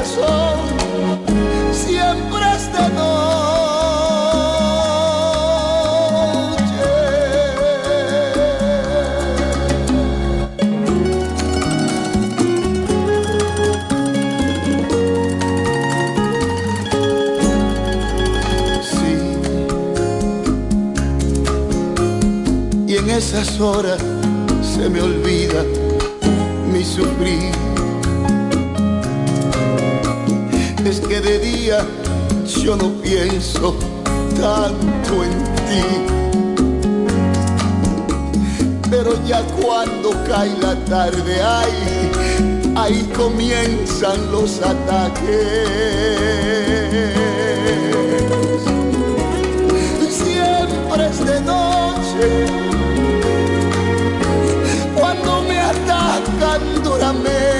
razón siempre es de Sí. Y en esas horas se me olvida mi sufrir. Es que de día yo no pienso tanto en ti. Pero ya cuando cae la tarde, ay, ahí comienzan los ataques. Siempre es de noche cuando me atacan duramente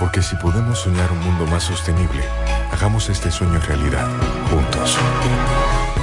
Porque si podemos soñar un mundo más sostenible, hagamos este sueño realidad, juntos.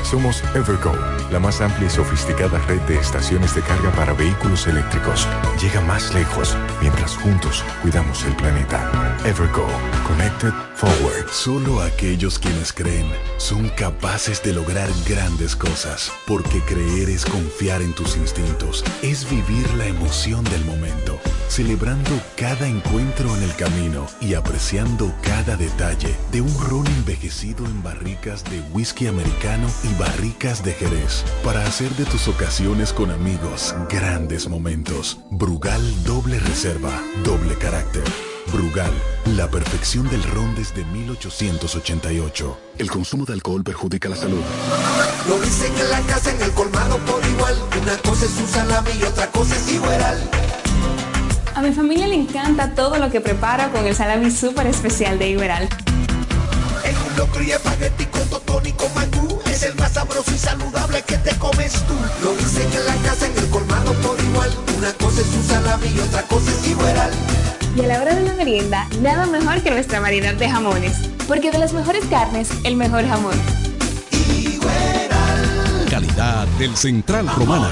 Somos Evergo, la más amplia y sofisticada red de estaciones de carga para vehículos eléctricos. Llega más lejos mientras juntos cuidamos el planeta. Evergo, Connected Forward. Solo aquellos quienes creen son capaces de lograr grandes cosas, porque creer es confiar en tus instintos, es vivir la emoción del momento, celebrando cada encuentro en el camino y apreciando cada detalle de un ron envejecido en barricas de whisky americano y barricas de Jerez, para hacer de tus ocasiones con amigos grandes momentos. Brugal doble reserva, doble carácter. Brugal, la perfección del ron desde 1888. El consumo de alcohol perjudica la salud. Lo dicen en la casa, en el colmado por igual. Una cosa es un salami y otra cosa es igual. A mi familia le encanta todo lo que preparo con el salami súper especial de Iberal. En un locro y espagueti con totón y con mangú. Es el más sabroso y saludable que te comes tú. Lo dicen en la casa, en el colmado por igual. Una cosa es un salami y otra cosa es igual. Y a la hora de la merienda, nada mejor que nuestra variedad de jamones. Porque de las mejores carnes, el mejor jamón. Calidad del Central Romana.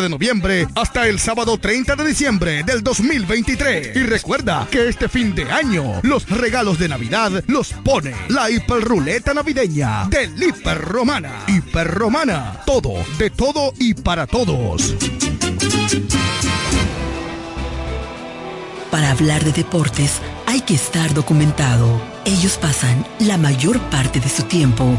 de noviembre hasta el sábado 30 de diciembre del 2023. Y recuerda que este fin de año los regalos de Navidad los pone la hiperruleta navideña del Hiper Romana. Hiper Romana, todo, de todo y para todos. Para hablar de deportes hay que estar documentado. Ellos pasan la mayor parte de su tiempo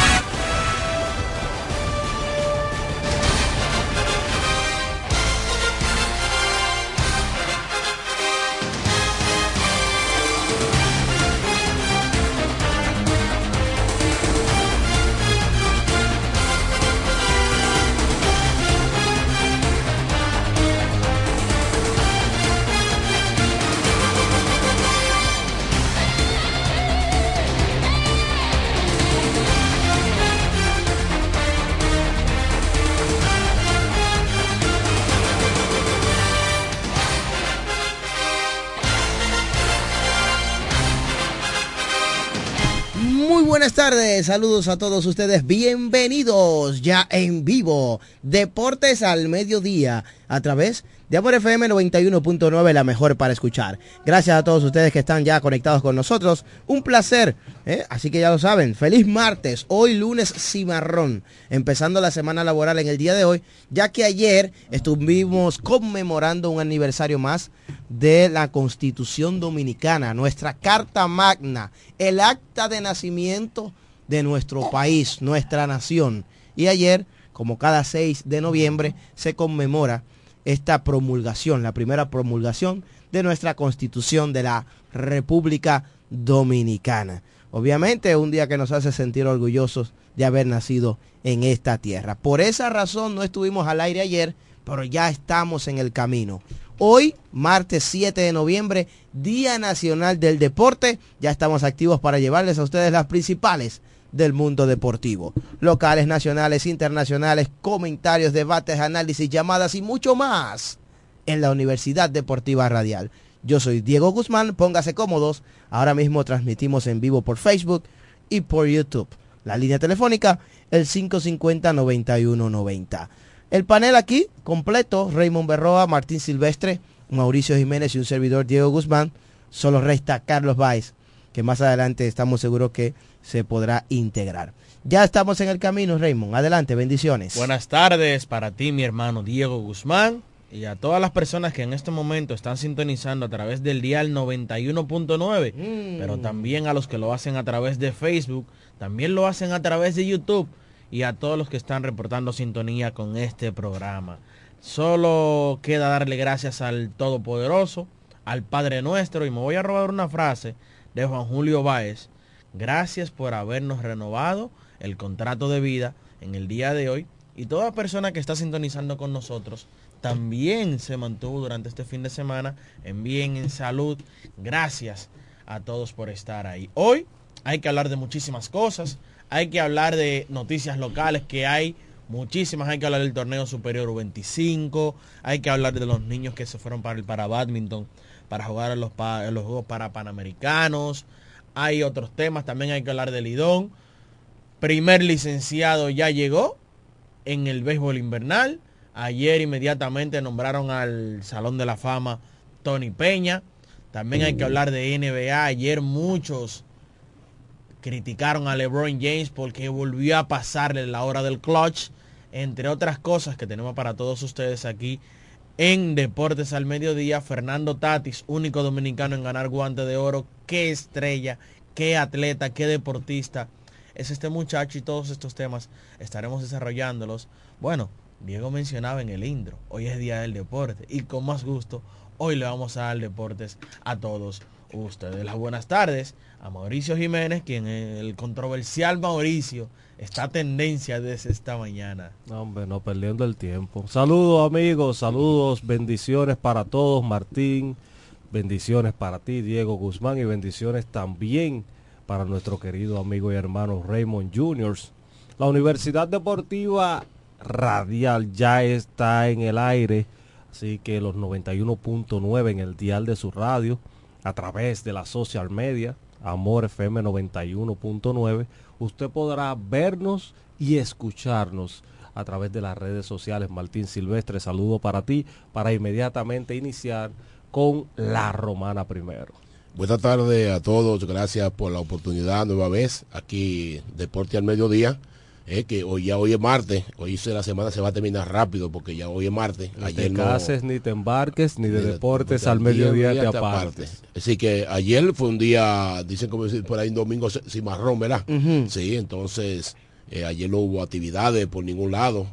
Saludos a todos ustedes, bienvenidos ya en vivo, Deportes al Mediodía, a través de Amor FM 91.9, la mejor para escuchar. Gracias a todos ustedes que están ya conectados con nosotros, un placer, ¿eh? así que ya lo saben, feliz martes, hoy lunes cimarrón, empezando la semana laboral en el día de hoy, ya que ayer estuvimos conmemorando un aniversario más de la Constitución Dominicana, nuestra Carta Magna, el acta de nacimiento de nuestro país, nuestra nación. Y ayer, como cada 6 de noviembre, se conmemora esta promulgación, la primera promulgación de nuestra Constitución de la República Dominicana. Obviamente, un día que nos hace sentir orgullosos de haber nacido en esta tierra. Por esa razón no estuvimos al aire ayer, pero ya estamos en el camino. Hoy, martes 7 de noviembre, Día Nacional del Deporte, ya estamos activos para llevarles a ustedes las principales del mundo deportivo. Locales, nacionales, internacionales, comentarios, debates, análisis, llamadas y mucho más en la Universidad Deportiva Radial. Yo soy Diego Guzmán, póngase cómodos. Ahora mismo transmitimos en vivo por Facebook y por YouTube. La línea telefónica, el 550-9190. El panel aquí, completo, Raymond Berroa, Martín Silvestre, Mauricio Jiménez y un servidor Diego Guzmán. Solo resta Carlos Valls, que más adelante estamos seguros que se podrá integrar. Ya estamos en el camino, Raymond. Adelante, bendiciones. Buenas tardes para ti, mi hermano Diego Guzmán, y a todas las personas que en este momento están sintonizando a través del dial 91.9, Mm. pero también a los que lo hacen a través de Facebook, también lo hacen a través de YouTube y a todos los que están reportando sintonía con este programa. Solo queda darle gracias al Todopoderoso, al Padre Nuestro, y me voy a robar una frase de Juan Julio Báez. Gracias por habernos renovado el contrato de vida en el día de hoy. Y toda persona que está sintonizando con nosotros también se mantuvo durante este fin de semana en bien, en salud. Gracias a todos por estar ahí. Hoy hay que hablar de muchísimas cosas. Hay que hablar de noticias locales que hay muchísimas. Hay que hablar del torneo superior 25, hay que hablar de los niños que se fueron para para badminton, para jugar en los, los Juegos para Panamericanos. Hay otros temas, también hay que hablar del Lidón. Primer licenciado ya llegó en el béisbol invernal. Ayer inmediatamente nombraron al Salón de la Fama Tony Peña. También hay que hablar de NBA. Ayer muchos criticaron a LeBron James porque volvió a pasarle la hora del clutch, entre otras cosas que tenemos para todos ustedes aquí en Deportes al Mediodía. Fernando Tatis, único dominicano en ganar guante de oro. Qué estrella, qué atleta, qué deportista es este muchacho y todos estos temas estaremos desarrollándolos. Bueno, Diego mencionaba en el intro, hoy es Día del Deporte y con más gusto hoy le vamos a dar deportes a todos ustedes. Las buenas tardes a Mauricio Jiménez, quien el controversial Mauricio está a tendencia desde esta mañana. No, hombre, no perdiendo el tiempo. Saludos amigos, saludos, bendiciones para todos, Martín, bendiciones para ti, Diego Guzmán, y bendiciones también para nuestro querido amigo y hermano Raymond Juniors. La Universidad Deportiva Radial ya está en el aire, así que los 91.9 en el dial de su radio, a través de la social media, Amor FM 91.9, usted podrá vernos y escucharnos a través de las redes sociales. Martín Silvestre, saludo para ti, para inmediatamente iniciar con la romana primero. Buenas tardes a todos, gracias por la oportunidad nueva vez aquí Deporte al Mediodía. Eh, que hoy ya hoy es martes, hoy se- la semana se va a terminar rápido porque ya hoy es martes. Ni Ayer te no- cases, ni te embarques, ni de deportes al mediodía día te te apartes. Así que ayer fue un día, dicen como decir por ahí un domingo ci- cimarrón, ¿verdad? Sí, entonces eh, ayer no hubo actividades por ningún lado,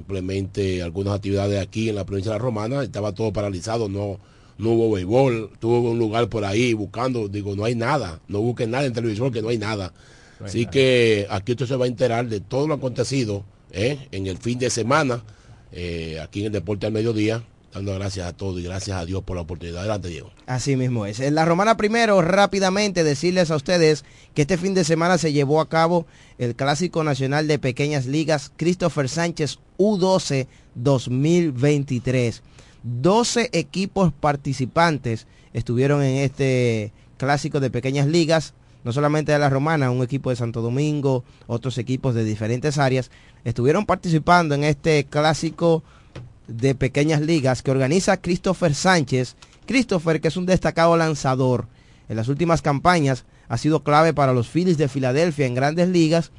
simplemente algunas actividades aquí en la provincia de la Romana, estaba todo paralizado, no no hubo béisbol, tuvo un lugar por ahí buscando, digo, no hay nada, no busquen nada en televisión que no hay nada. Así que aquí usted se va a enterar de todo lo acontecido eh, en el fin de semana, eh, aquí en el Deporte al Mediodía, dando gracias a todos y gracias a Dios por la oportunidad. Adelante, Diego. Así mismo es. En la romana primero, rápidamente decirles a ustedes que este fin de semana se llevó a cabo el Clásico Nacional de Pequeñas Ligas Christopher Sánchez U12 2023. 12 equipos participantes estuvieron en este Clásico de Pequeñas Ligas, no solamente de la romana, un equipo de Santo Domingo, otros equipos de diferentes áreas, estuvieron participando en este Clásico de pequeñas ligas que organiza Christopher Sánchez. Christopher, que es un destacado lanzador, en las últimas campañas ha sido clave para los Phillies de Filadelfia en grandes ligas,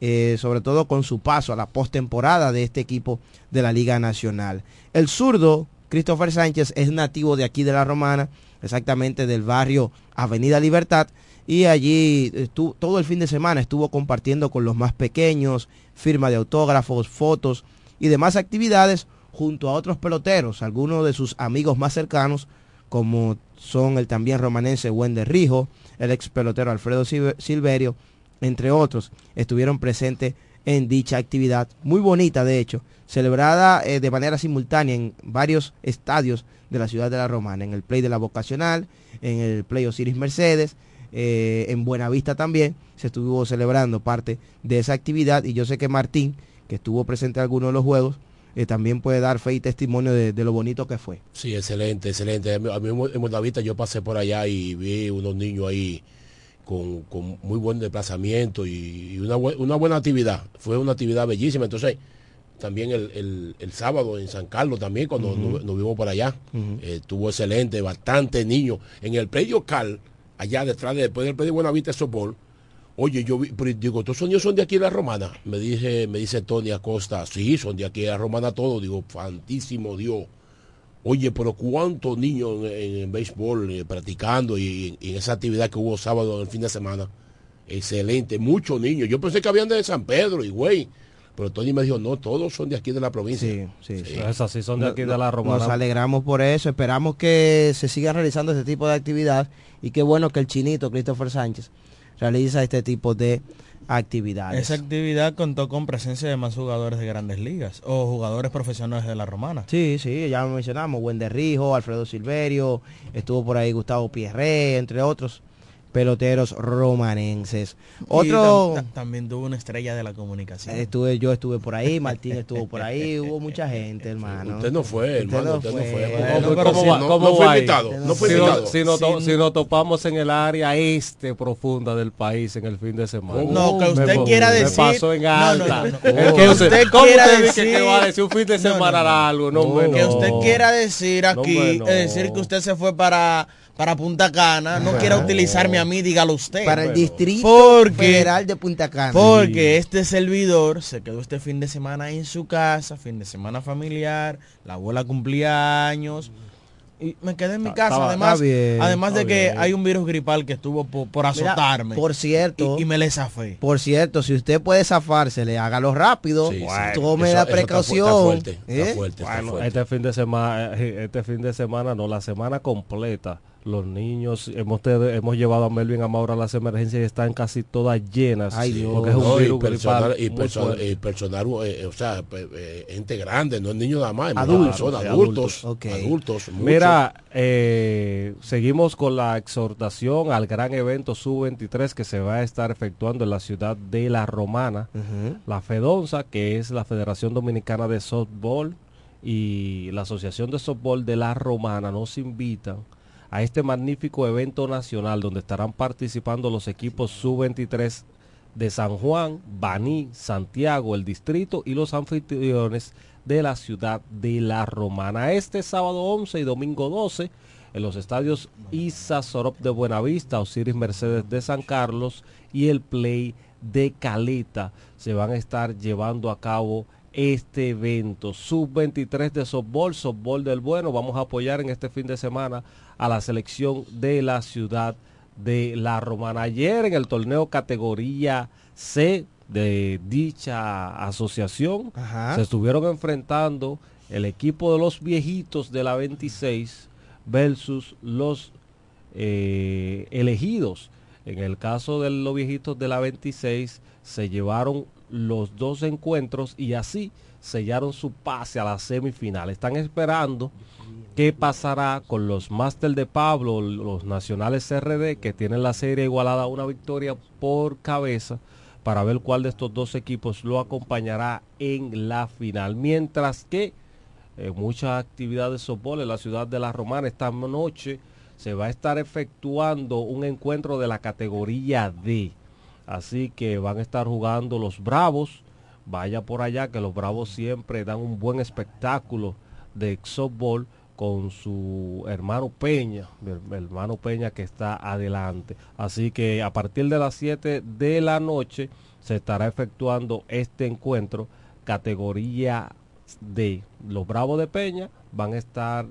eh, sobre todo con su paso a la postemporada de este equipo de la Liga Nacional. El zurdo, Christopher Sánchez, es nativo de aquí de la Romana, exactamente del barrio Avenida Libertad, y allí estuvo, todo el fin de semana estuvo compartiendo con los más pequeños, firma de autógrafos, fotos y demás actividades junto a otros peloteros, algunos de sus amigos más cercanos, como son el también romanense Wender Rijo, el ex pelotero Alfredo Silve- Silverio, entre otros, estuvieron presentes en dicha actividad, muy bonita de hecho, celebrada eh, de manera simultánea en varios estadios de la ciudad de La Romana, en el Play de la Vocacional, en el Play Osiris Mercedes, eh, en Buenavista también se estuvo celebrando parte de esa actividad y yo sé que Martín, que estuvo presente en algunos de los juegos, eh, también puede dar fe y testimonio de, de lo bonito que fue. Sí, excelente, excelente. A mí en Buenavista yo pasé por allá y vi unos niños ahí con, con muy buen desplazamiento y, y una, una buena actividad. Fue una actividad bellísima. Entonces, también el, el- el sábado en San Carlos también, cuando nos, nos vimos por allá, eh, estuvo excelente, bastante niños. En el predio Cal, allá detrás, de, después del predio Buenavista de Sopol, Oye, yo vi- digo, ¿todos esos niños son de aquí de la Romana? Me dice, me dice Tony Acosta, sí, son de aquí de la Romana todos. Digo, fantísimo Dios. Oye, pero ¿cuántos niños en, en- béisbol eh, practicando y, y en esa actividad que hubo sábado en el fin de semana? Excelente, muchos niños. Yo pensé que habían de San Pedro y güey. Pero Tony me dijo, no, todos son de aquí de la provincia. Sí, sí, Es así, son de aquí de la Nos Romana. alegramos por eso, esperamos que se sigan realizando este tipo de actividad y qué bueno que el chinito Christopher Sánchez realiza este tipo de actividades. Esa actividad contó con presencia de más jugadores de grandes ligas o jugadores profesionales de la romana. Sí, sí, ya lo mencionamos, Wender Rijo, Alfredo Silverio, estuvo por ahí Gustavo Pierre, entre otros peloteros romanenses. Otro... tam- ta- también tuvo una estrella de la comunicación. Estuve, yo estuve por ahí, Martín estuvo por ahí, hubo mucha gente, hermano. Usted no fue, hermano, usted no fue. ¿Cómo, Pero cómo si va- no- fue invitado, no fue si, invitado. no- si no si nos topamos en el área este profunda del país en el fin de semana. No, que usted Me- quiera me decir- pasó en No, no, alta. no, no. Es Que que usted ¿Cómo quiera usted dice que decir- va a decir un fin de No, no, semana no. largo? No, hombre, que usted quiera decir aquí, decir que usted se fue para, para Punta Cana, no quiera utilizarme a mí, dígalo usted. Para el distrito Porque- federal de Punta Cana. Porque este servidor se quedó este fin de semana en su casa, fin de semana familiar, la abuela cumplía años. Y me quedé en mi casa, además, está bien, además de que bien. hay un virus gripal que estuvo por, por Mira, azotarme. por cierto, y, y me le zafé. Por cierto, si usted puede zafársele, hágalo rápido, Sí, tome Eso- la está precaución. fuerte, está ¿eh? fuerte, está Bueno, fuerte. este fin de semana, este fin de semana, no, la semana completa, los niños hemos te- hemos llevado a Melvin a Maura a las emergencias y están casi todas llenas. Ay, Dios. porque es un No, y personal, gripal y personal, y personal, eh, o sea, eh, gente grande, no es niño nada más, Adultos, sí, adultos, adultos. adultos, mucho. Mira, eh, seguimos con la exhortación al gran evento Sub-23 que se va a estar efectuando en la ciudad de La Romana. La FEDONSA, que es la Federación Dominicana de Softball, y la Asociación de Softball de La Romana nos invitan a este magnífico evento nacional donde estarán participando los equipos Sub-23 de San Juan, Baní, Santiago, el distrito y los anfitriones de la ciudad de La Romana. Este sábado 11 y domingo 12 en los estadios Isa Sorop de Buenavista, Osiris Mercedes de San Carlos y el Play de Caleta se van a estar llevando a cabo este evento. Sub-23 de softball, softball del bueno. Vamos a apoyar en este fin de semana a la selección de la ciudad de La Romana. Ayer en el torneo categoría C de dicha asociación se estuvieron enfrentando el equipo de los viejitos de la 26 versus los eh, elegidos. En el caso de los viejitos de la 26 se llevaron los dos encuentros y así sellaron su pase a la semifinal. Están esperando qué pasará con los Master de Pablo, los nacionales CRD, que tienen la serie igualada a una victoria por cabeza, para ver cuál de estos dos equipos lo acompañará en la final. Mientras que eh, muchas actividades de softball en la ciudad de La Romana esta noche se va a estar efectuando un encuentro de la categoría D. Así que van a estar jugando los Bravos. Vaya por allá que los Bravos siempre dan un buen espectáculo de softball con su hermano Peña, el hermano Peña que está adelante. Así que a partir de las 7 de la noche se estará efectuando este encuentro categoría D. Los Bravos de Peña van a estar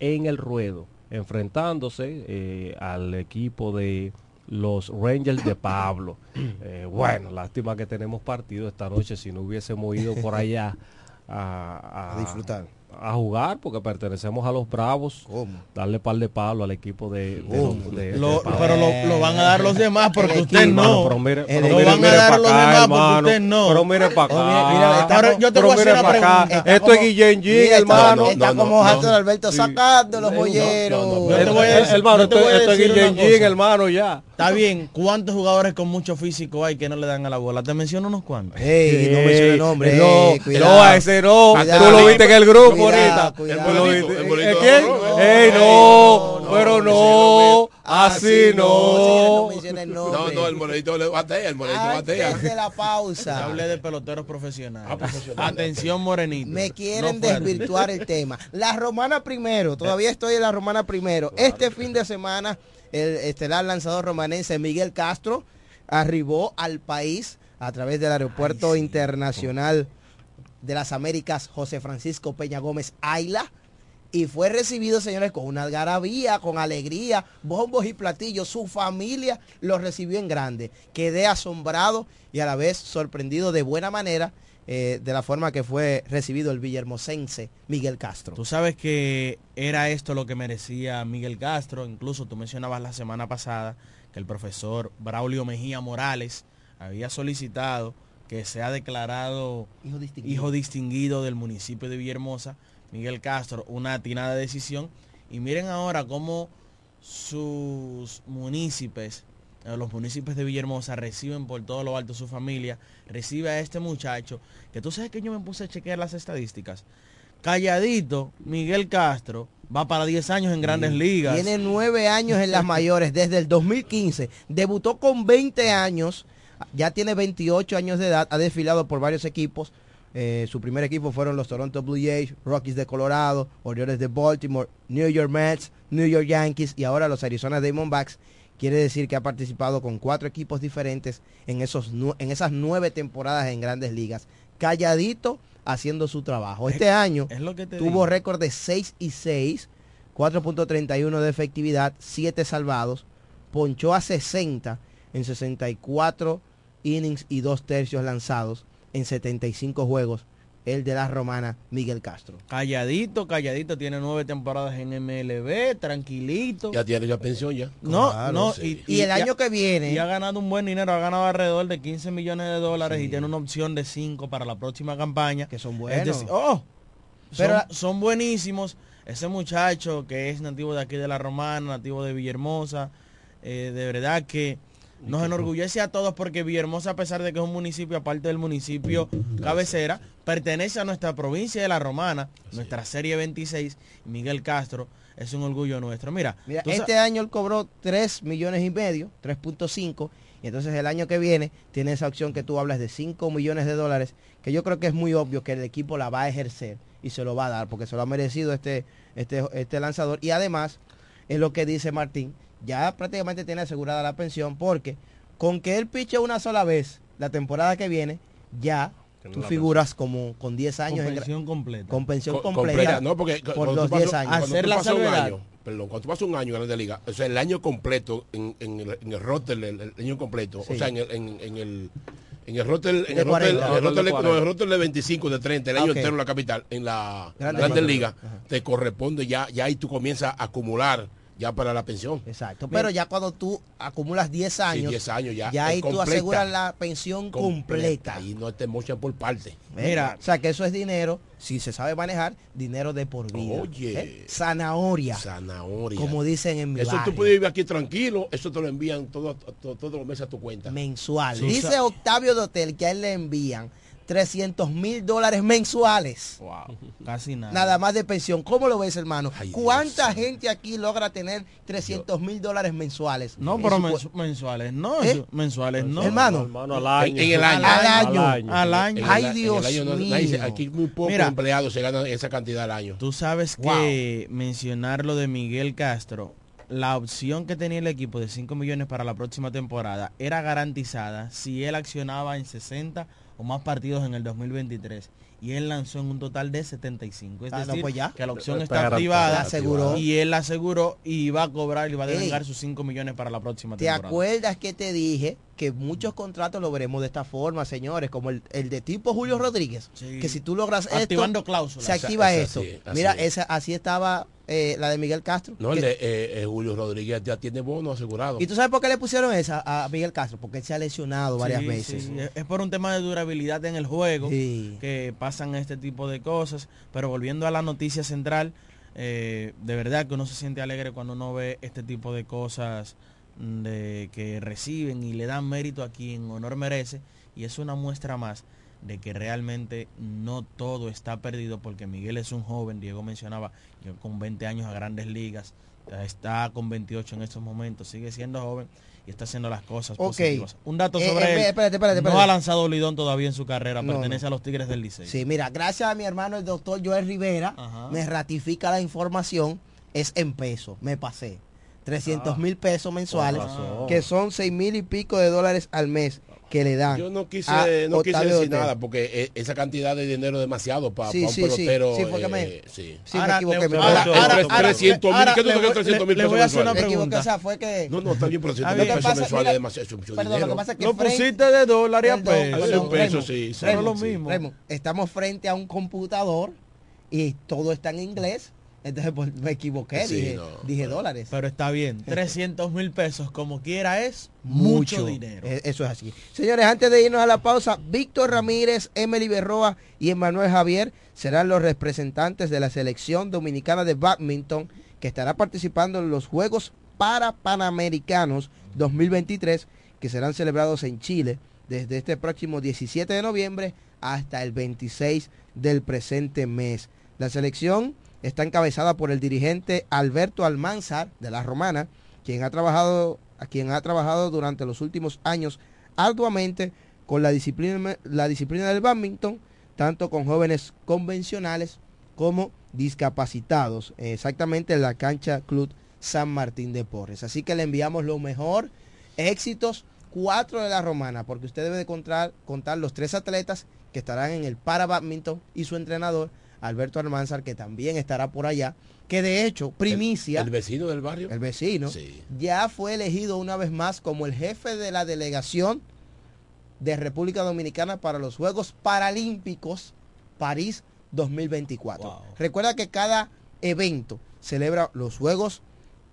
en el ruedo enfrentándose eh, al equipo de los Rangers de Pablo. Eh, bueno, lástima que tenemos partido esta noche si no hubiésemos ido por allá a, A disfrutar. A jugar porque pertenecemos a los Bravos. Darle par de palo al equipo de, Lo- pero lo, lo van a dar los demás porque El usted equipo. no. Pero mire- pero lo mire- van a mire dar pa' los acá, demás porque hermano. usted no. Pero mire pa' acá. Oh, mira, mira, está- Ahora, yo te Pero voy a hacer una. Esto es Guillén está- está como Alberto sacando los No, no, no, hermano, esto- es Guillén hermano, ya. Está bien, ¿cuántos jugadores con mucho físico hay que no le dan a la bola? Te menciono unos cuantos. Ey, no mencione nombre, no, ey, cuidado. no, a ese no. Cuidado. Tú lo viste en el grupo Cuidado, ahorita. El viste. bolito, el ¿Eh. No, Ey, no, pero no, así no. No, nombre. no, el monedito le batea, el monedito batea. Antes de la pausa. Hablé de peloteros profesionales. Ah. Atención, Morenito. Me quieren No desvirtuar el tema. La romana primero, todavía estoy en la romana primero. Este fin de semana, el estelar lanzador romanense Miguel Castro arribó al país a través del aeropuerto internacional de las Américas José Francisco Peña Gómez Ayla y fue recibido, señores, con una algarabía, con alegría, bombos y platillos. Su familia lo recibió en grande. Quedé asombrado y a la vez sorprendido de buena manera eh, de la forma que fue recibido el villahermosense Miguel Castro. Tú sabes que era esto lo que merecía Miguel Castro. Incluso tú mencionabas la semana pasada que el profesor Braulio Mejía Morales había solicitado que sea declarado Hijo distinguido. hijo distinguido del municipio de Villahermosa. Miguel Castro, una atinada decisión. Y miren ahora cómo sus municipios los municipios de Villahermosa reciben por todo lo alto su familia, recibe a este muchacho, que tú sabes que yo me puse a chequear las estadísticas. Calladito, Miguel Castro va para 10 años en grandes ligas. Tiene nueve años en las mayores desde el 2015. Debutó con 20 años, ya tiene 28 años de edad, ha desfilado por varios equipos. Eh, su primer equipo fueron los Toronto Blue Jays, Rockies de Colorado, Orioles de Baltimore, New York Mets, New York Yankees y ahora los Arizona Diamondbacks. Quiere decir que ha participado con cuatro equipos diferentes en, esos, en esas nueve temporadas en grandes ligas. Calladito haciendo su trabajo. Este año es lo que tuvo digo. récord de 6 y 6, 4.31 de efectividad, 7 salvados, ponchó a 60 en 64 innings y 2 tercios lanzados en 75 juegos, el de la romana Miguel Castro. Calladito, calladito, tiene nueve temporadas en MLB, tranquilito. Ya tiene ya pensión ya. No, Claro, no, sí. Y el año que viene- Y ha ganado un buen dinero, ha ganado alrededor de 15 millones de dólares y tiene una opción de 5 para la próxima campaña. Que son Es decir, buenos. oh, Pero- son, son buenísimos. Ese muchacho que es nativo de aquí de La Romana, nativo de Villahermosa, eh, de verdad que nos enorgullece a todos porque Villahermosa, a pesar de que es un municipio, aparte del municipio cabecera, pertenece a nuestra provincia de La Romana, nuestra serie 26, Miguel Castro, es un orgullo nuestro. Mira, este año él cobró 3 millones y medio, 3.5, y entonces el año que viene tiene esa opción que tú hablas de 5 millones de dólares, que yo creo que es muy obvio que el equipo la va a ejercer y se lo va a dar, porque se lo ha merecido este, este, este lanzador. Y además, es lo que dice Martín, ya prácticamente tiene asegurada la pensión, porque con que él piche una sola vez la temporada que viene, ya Tiene tú figuras como con 10 años con en pensión completa. con pensión Co- completa, completa, no, porque por cuando los tú 10 pasas- años. Hacer la salvedad. año, perdón, cuando tú pasas un año en la liga, o sea, el año completo, en, en el, en el roster, el, el año completo, Sí. o sea, en el, en, en el, en el roster, en De el roster, 40. en el roster de- De no, el roster de 25, de 30, el año entero en la capital, en la Grandes Ligas. Ligas, te corresponde ya, ya ahí tú comienzas a acumular ya para la pensión. Exacto, pero ya cuando tú acumulas 10 años, 10 años ya, ya ahí tú completa. aseguras la pensión completa. Y no te mochan por parte. Mira, o sea que eso es dinero, si se sabe manejar, dinero de por vida. Oye. ¿Eh? Zanahoria, Zanahoria. como dicen en mi Eso tú puedes vivir aquí tranquilo, eso te lo envían todo, todo- todos los meses a tu cuenta. mensual. Sí. Dice Octavio de Hotel que a él le envían 300 mil dólares mensuales. Wow, casi nada. Nada más de pensión. ¿Cómo lo ves, hermano? Ay, ¿Cuánta gente aquí logra tener 300 mil dólares mensuales? No, pero mensu- mensuales, no, ¿Eh? mensuales, no. Hermano, Hermano, al año. En, en el año. Al año. Al año. Ay, en el Dios año mío. aquí muy pocos empleados se ganan esa cantidad al año. Tú sabes que mencionar lo de Miguel Castro, la opción que tenía el equipo de 5 millones para la próxima temporada era garantizada si él accionaba en 60 o más partidos en el 2023. Y él lanzó en un total de 75. Es Ah, no, decir, pues ya. que la opción Está está activada. La aseguró. Y él la aseguró y va a cobrar y va a Ey. devengar sus 5 millones para la próxima ¿Te temporada. acuerdas que te dije que muchos contratos lo veremos de esta forma, señores? Como el, el de tipo Julio Rodríguez. Sí. Que si tú logras esto, Activando cláusulas. se activa Esa- esto. así Mira, es. esa, así estaba eh, la de Miguel Castro. No, el que- de eh, eh, Julio Rodríguez ya tiene bono asegurado. ¿Y tú sabes por qué le pusieron esa a Miguel Castro? Porque él se ha lesionado varias Sí, veces. sí, Es por un tema de durabilidad en el juego Sí. que pasan este tipo de cosas. Pero volviendo a la noticia central, eh, de verdad que uno se siente alegre cuando uno ve este tipo de cosas de que reciben y le dan mérito a quien honor merece. Y es una muestra más de que realmente no todo está perdido porque Miguel es un joven, Diego mencionaba, yo con 20 años a grandes ligas, está con 28 en estos momentos, sigue siendo joven y está haciendo las cosas positivas. Un dato Eh, sobre eh, él, espérate, espérate, espérate. no ha lanzado Lidón todavía en su carrera, No, pertenece a los Tigres del Licey. Sí, mira, gracias a mi hermano el doctor Joel Rivera, Ajá. me ratifica la información, es en pesos, me pasé. 300 mil pesos mensuales, que son 6 mil y pico de dólares al mes que le dan. Yo no quise, a no quise decir nada porque eh, esa cantidad de dinero es demasiado para Sí, un sí, sí. pelotero. Sí, me- eh, sí. Sí, me Ahora, le- me ahora- equivoqué. ahora- ahora- 300 mil, ¿qué tú le crees que voy- 300 mil le- le pesos voy a hacer una mensuales? Me equivoqué, pregunta. o sea, fue que... No, no, está bien, pero 300 Lo mil pesos mensuales mira, es demasiado es mucho Perdón, dinero. lo que pasa es que Lo Frank- pusiste de dólar y a pesos, sí, sí. No es lo sí. mismo. Estamos frente a un computador y todo está en inglés. Entonces pues, me equivoqué, Sí, dije, no, dije pero- dólares. Pero está bien, 300 mil pesos como quiera es mucho, dinero. Eh, Eso es así. Señores, antes de irnos a la pausa, Víctor Ramírez, Emily Berroa y Emanuel Javier serán los representantes de la selección dominicana de badminton que estará participando en los Juegos para Panamericanos 2023 que serán celebrados en Chile desde este próximo 17 de noviembre hasta el 26 del presente mes. La selección está encabezada por el dirigente Alberto Almanzar de la Romana, quien ha trabajado, a quien ha trabajado durante los últimos años arduamente con la disciplina, la disciplina del badminton, tanto con jóvenes convencionales como discapacitados, exactamente en la cancha Club San Martín de Porres. Así que le enviamos lo mejor, éxitos, cuatro de la romana, porque usted debe de contar, contar los tres atletas que estarán en el para badminton y su entrenador, Alberto Almanzar, que también estará por allá, que de hecho, primicia. El, el vecino del barrio. El vecino. Ya fue elegido una vez más como el jefe de la delegación de República Dominicana para los Juegos Paralímpicos París 2024. Recuerda que cada evento celebra los Juegos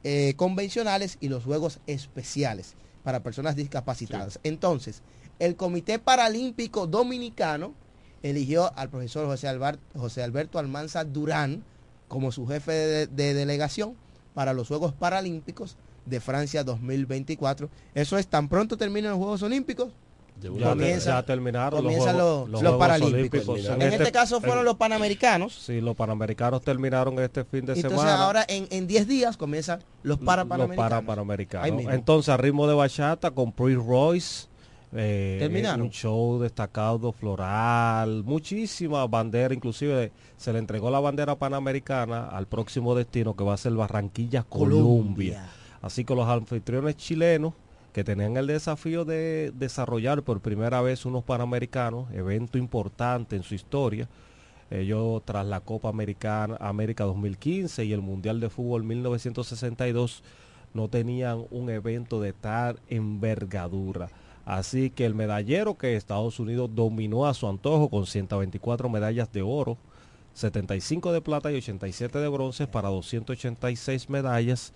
eh, convencionales y los Juegos especiales para personas discapacitadas. Sí. Entonces, el Comité Paralímpico Dominicano eligió al profesor José, Albert, José Alberto Almanza Durán como su jefe de, de, delegación para los Juegos Paralímpicos de Francia 2024. Eso es tan pronto terminan los Juegos Olímpicos. Ya, comienza, ya terminaron comienza los, los, los, los Paralímpicos. En, en, este, este caso fueron en, los Panamericanos. Sí, los Panamericanos terminaron este fin de Entonces, semana. ahora en 10 días comienzan los para Panamericanos. Los para Panamericanos. Entonces, a ritmo de bachata con Prince Royce. Eh, Terminaron. un show destacado floral, muchísima bandera, inclusive se le entregó la bandera panamericana al próximo destino que va a ser Barranquilla, Colombia. Colombia. Así que los anfitriones chilenos que tenían el desafío de desarrollar por primera vez unos panamericanos, evento importante en su historia, ellos tras la Copa Americana América 2015 y el Mundial de Fútbol 1962 no tenían un evento de tal envergadura. Así que el medallero que Estados Unidos dominó a su antojo con 124 medallas de oro, 75 de plata y 87 de bronce para 286 medallas,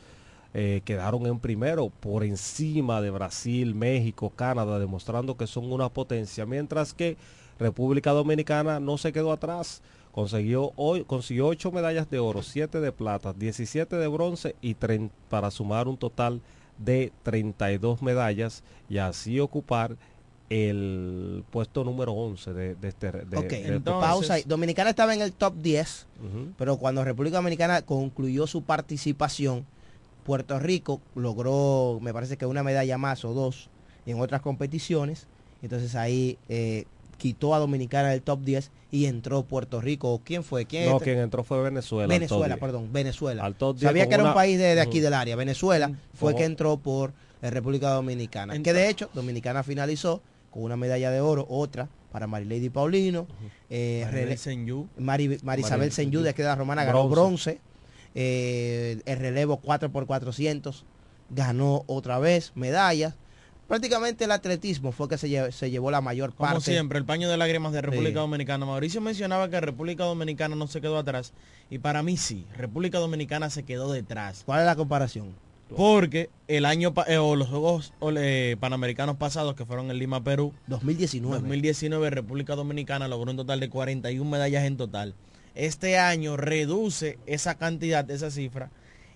eh, quedaron en primero por encima de Brasil, México, Canadá, demostrando que son una potencia, mientras que República Dominicana no se quedó atrás. Consiguió, hoy, consiguió 8 medallas de oro, 7 de plata, 17 de bronce y 30, para sumar un total de 32 medallas y así ocupar el puesto número 11 de, de este de, Ok, de entonces, pausa. Dominicana estaba en el top 10, uh -huh. pero cuando República Dominicana concluyó su participación, Puerto Rico logró, me parece que una medalla más o dos en otras competiciones. Entonces ahí eh, quitó a Dominicana del top 10 y entró Puerto Rico. ¿Quién fue? ¿Quién no, quien entró fue Venezuela. Venezuela, perdón, Venezuela. Al top Sabía que era una... un país de, de aquí uh -huh. del área. Venezuela fue que entró por la República Dominicana. Que de hecho, Dominicana finalizó con una medalla de oro, otra para Marilady Paulino. Uh -huh. eh, Maribel Senyú. Mari, Marisabel Senyú de aquí de la Romana ganó bronce. bronce. Eh, el relevo 4x400 ganó otra vez medallas prácticamente el atletismo fue que se, llevó, se llevó la mayor parte. Como siempre, el paño de lágrimas de República sí. Dominicana. Mauricio mencionaba que República Dominicana no se quedó atrás. Y para mí sí, República Dominicana se quedó detrás. ¿Cuál es la comparación? Porque el año eh, o los Juegos eh, Panamericanos pasados que fueron en Lima, Perú, 2019. 2019 República Dominicana logró un total de 41 medallas en total. Este año reduce esa cantidad, esa cifra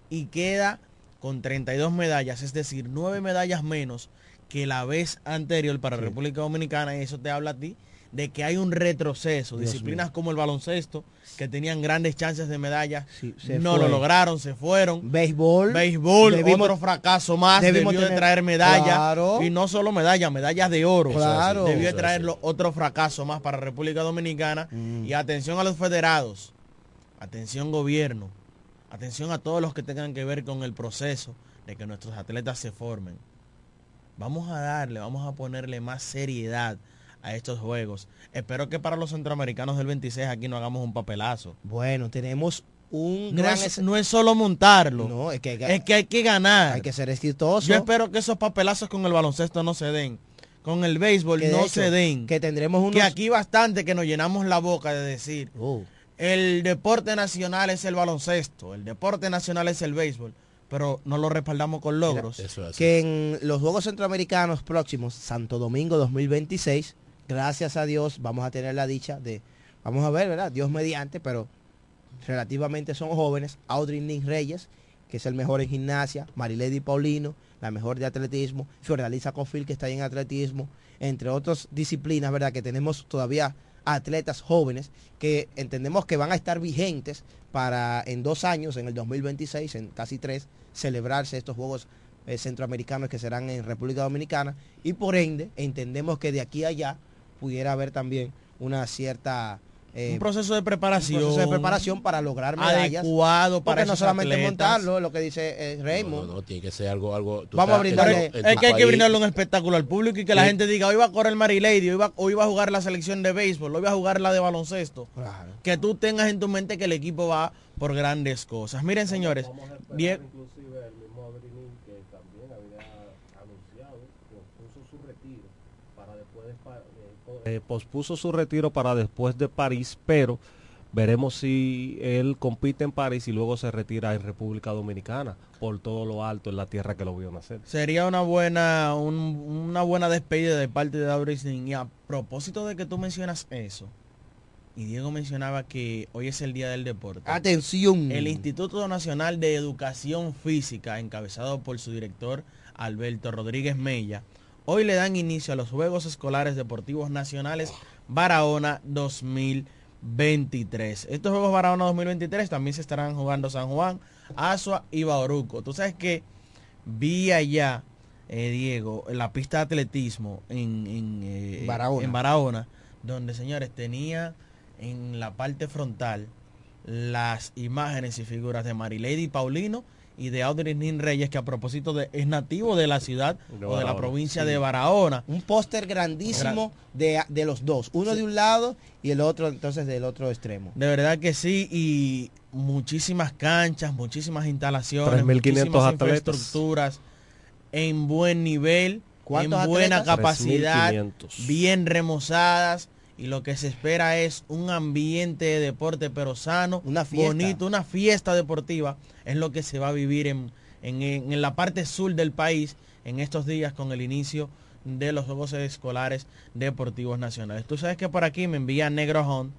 y queda con 32 medallas, es decir, 9 medallas menos que la vez anterior para sí. República Dominicana y eso te habla a ti de que hay un retroceso. Dios Disciplinas mío. como el baloncesto, que tenían grandes chances de medallas, sí, no fue. lo lograron, se fueron. Béisbol. Béisbol, debimos, otro fracaso más, debió tener, de traer medallas. Claro. Y no solo medallas, medallas de oro. Claro. Debió de traer otro fracaso más para República Dominicana. Mm. Y atención a los federados, atención gobierno, atención a todos los que tengan que ver con el proceso de que nuestros atletas se formen. Vamos a darle, vamos a ponerle más seriedad a estos juegos. Espero que para los centroamericanos del 26 aquí no hagamos un papelazo. Bueno, tenemos un no gran... Es, no es solo montarlo. No, es que, es que hay que ganar. Hay que ser exitoso. Yo espero que esos papelazos con el baloncesto no se den. Con el béisbol no hecho, se den. Que tendremos unos... Que aquí bastante que nos llenamos la boca de decir... Oh. El deporte nacional es el baloncesto. El deporte nacional es el béisbol pero no lo respaldamos con logros. Mira, que en los Juegos Centroamericanos próximos, Santo Domingo 2026, gracias a Dios vamos a tener la dicha de, vamos a ver, ¿verdad? Dios mediante, pero relativamente son jóvenes, Audrey Nin Reyes, que es el mejor en gimnasia, Marilady Paulino, la mejor de atletismo, Fiordalisa Cofil, que está ahí en atletismo, entre otras disciplinas, ¿verdad? Que tenemos todavía atletas jóvenes que entendemos que van a estar vigentes para en dos años, en el 2026, en casi tres, celebrarse estos Juegos eh, Centroamericanos que serán en República Dominicana. Y por ende entendemos que de aquí a allá pudiera haber también una cierta eh, un proceso de preparación. Un proceso de preparación para lograr medallas. Adecuado para Porque no solamente atletas. montarlo, lo que dice eh, Raymond. No, no, tiene que ser algo, algo. tú Vamos a brindarle- en Es que hay que brindarle un espectáculo al público y que la Sí. gente diga, hoy va a correr Marilady, hoy va, hoy va a jugar la selección de béisbol, hoy va a jugar la de baloncesto. Que tú tengas en tu mente que el equipo va por grandes cosas. Miren, señores, Inclusive el mismo Adrinín, que también había anunciado, pospuso su retiro para después de Pa- eh, po- pospuso su retiro para después de París, pero veremos si él compite en París y luego se retira en República Dominicana por todo lo alto en la tierra que lo vio nacer. sería una buena un- una buena despedida de parte de Abrisning. Y a propósito de que tú mencionas eso, y Diego mencionaba que hoy es el Día del Deporte. Atención. El Instituto Nacional de Educación Física, encabezado por su director Alberto Rodríguez Mella, hoy le dan inicio a los Juegos Escolares Deportivos Nacionales Barahona 2023. Estos Juegos Barahona 2023 también se estarán jugando San Juan, Asua y Bauruco. Tú sabes que vi allá, eh, Diego, en la pista de atletismo en, en, eh, Barahona. en Barahona, donde, señores, tenía en la parte frontal las imágenes y figuras de Marilady Paulino y de Audrey Nin Reyes, que a propósito de es nativo de la ciudad De o de la provincia sí. de Barahona. Un póster grandísimo de, de los dos. Uno de un lado y el otro entonces del otro extremo. De verdad que sí, y muchísimas canchas, muchísimas instalaciones, 3.500 muchísimas atletas. infraestructuras en buen nivel, en ¿Cuántos buena atletas? capacidad, 3.500. bien remozadas. Y lo que se espera es un ambiente de deporte pero sano, Una fiesta. bonito, una fiesta deportiva. Es lo que se va a vivir en, en- en- la parte sur del país en estos días con el inicio de los Juegos Escolares Deportivos Nacionales. Tú sabes que por aquí me envía Negro Hunt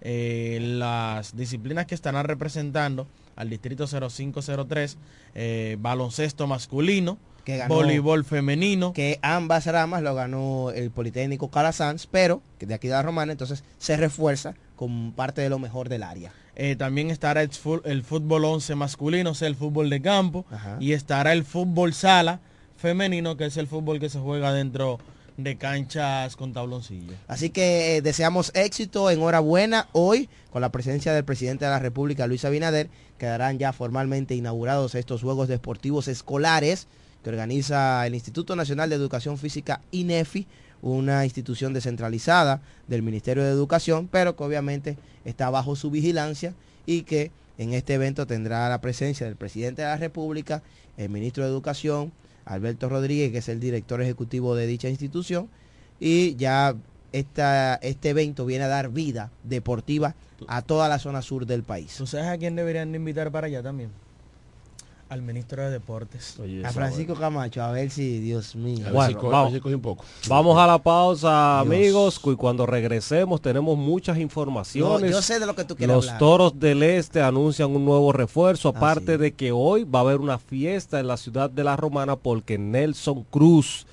eh, las disciplinas que estarán representando al distrito 0503, eh, baloncesto masculino, Que ganó- voleibol femenino, Que ambas ramas lo ganó el Politécnico Calasanz, pero que de aquí de la Romana, entonces se refuerza con parte de lo mejor del área. Eh, también estará el, fútbol 11 masculino, o sea, el fútbol de campo. Ajá. Y estará el fútbol sala femenino, que es el fútbol que se juega dentro de canchas con tabloncillo. Así que eh, deseamos éxito, enhorabuena. Hoy, con la presencia del presidente de la República, Luis Abinader, quedarán ya formalmente inaugurados estos Juegos Deportivos Escolares que organiza el Instituto Nacional de Educación Física, INEFI, una institución descentralizada del Ministerio de Educación, pero que obviamente está bajo su vigilancia y que en este evento tendrá la presencia del presidente de la República, el ministro de Educación, Alberto Rodríguez, que es el director ejecutivo de dicha institución, y ya esta, este evento viene a dar vida deportiva a toda la zona sur del país. ¿Tú sabes a quién deberían de invitar para allá también? Al ministro de Deportes. A Francisco Camacho, a ver si, Dios mío. Bueno, vamos, vamos a la pausa, amigos, y cuando regresemos tenemos muchas informaciones. Yo- yo sé de lo que tú quieres Los hablar. Toros del Este anuncian un nuevo refuerzo, Ah, aparte de que hoy va a haber una fiesta en la ciudad de La Romana porque Nelson Cruz,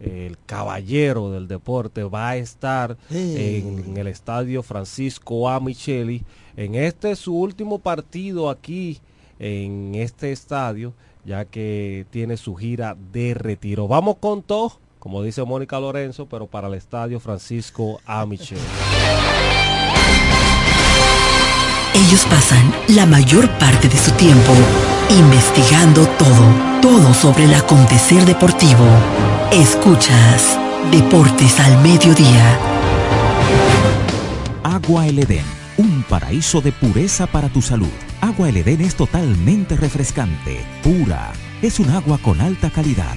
el caballero del deporte, va a estar en, el estadio Francisco A. Micheli. En este su último partido aquí en este estadio, ya que tiene su gira de retiro. Vamos con todo, como dice Mónica Lorenzo, pero para el estadio Francisco A. Micheli. Ellos pasan la mayor parte de su tiempo investigando todo, todo sobre el acontecer deportivo. Escuchas Deportes al Mediodía. Agua El Edén, un paraíso de pureza para tu salud. Agua El Edén es totalmente refrescante, pura. Es un agua con alta calidad,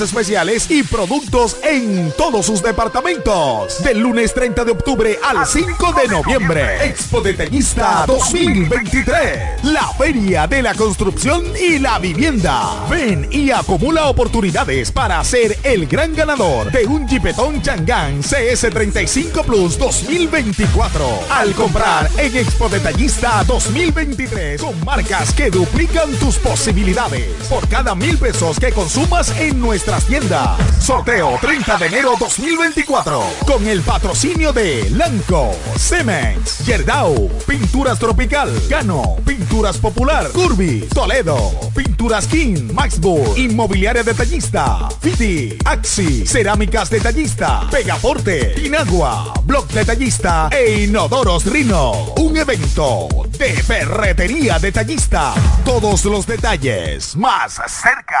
especiales y productos en todos sus departamentos. Del lunes 30 de octubre al 5 de noviembre. Expo Detallista 2023. La feria de la construcción y la vivienda. Ven y acumula oportunidades para ser el gran ganador de un Jeepetón Changán CS35 Plus 2024. Al comprar en Expo Detallista 2023 con marcas que duplican tus posibilidades. Por cada mil pesos que consumas en nuestra nuestras tiendas. Sorteo 30 de enero 2024 con el patrocinio de Lanco, Cemex, Yerdau, Pinturas Tropical, Cano, Pinturas Popular, Curby, Toledo, Pinturas King, Maxburg, Inmobiliaria Detallista, Fiti, Axi, Cerámicas Detallista, Pegaforte, Inagua, Block Detallista e Inodoros Rino. Un evento de ferretería detallista. Todos los detalles más cerca.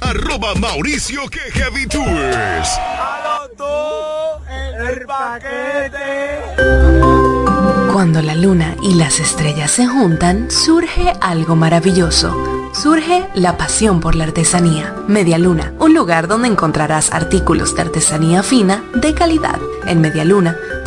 Arroba Mauricio que Heavy Tours. el Cuando la luna y las estrellas se juntan, surge algo maravilloso. Surge la pasión por la artesanía. Media Luna, un lugar donde encontrarás artículos de artesanía fina de calidad. En Media Luna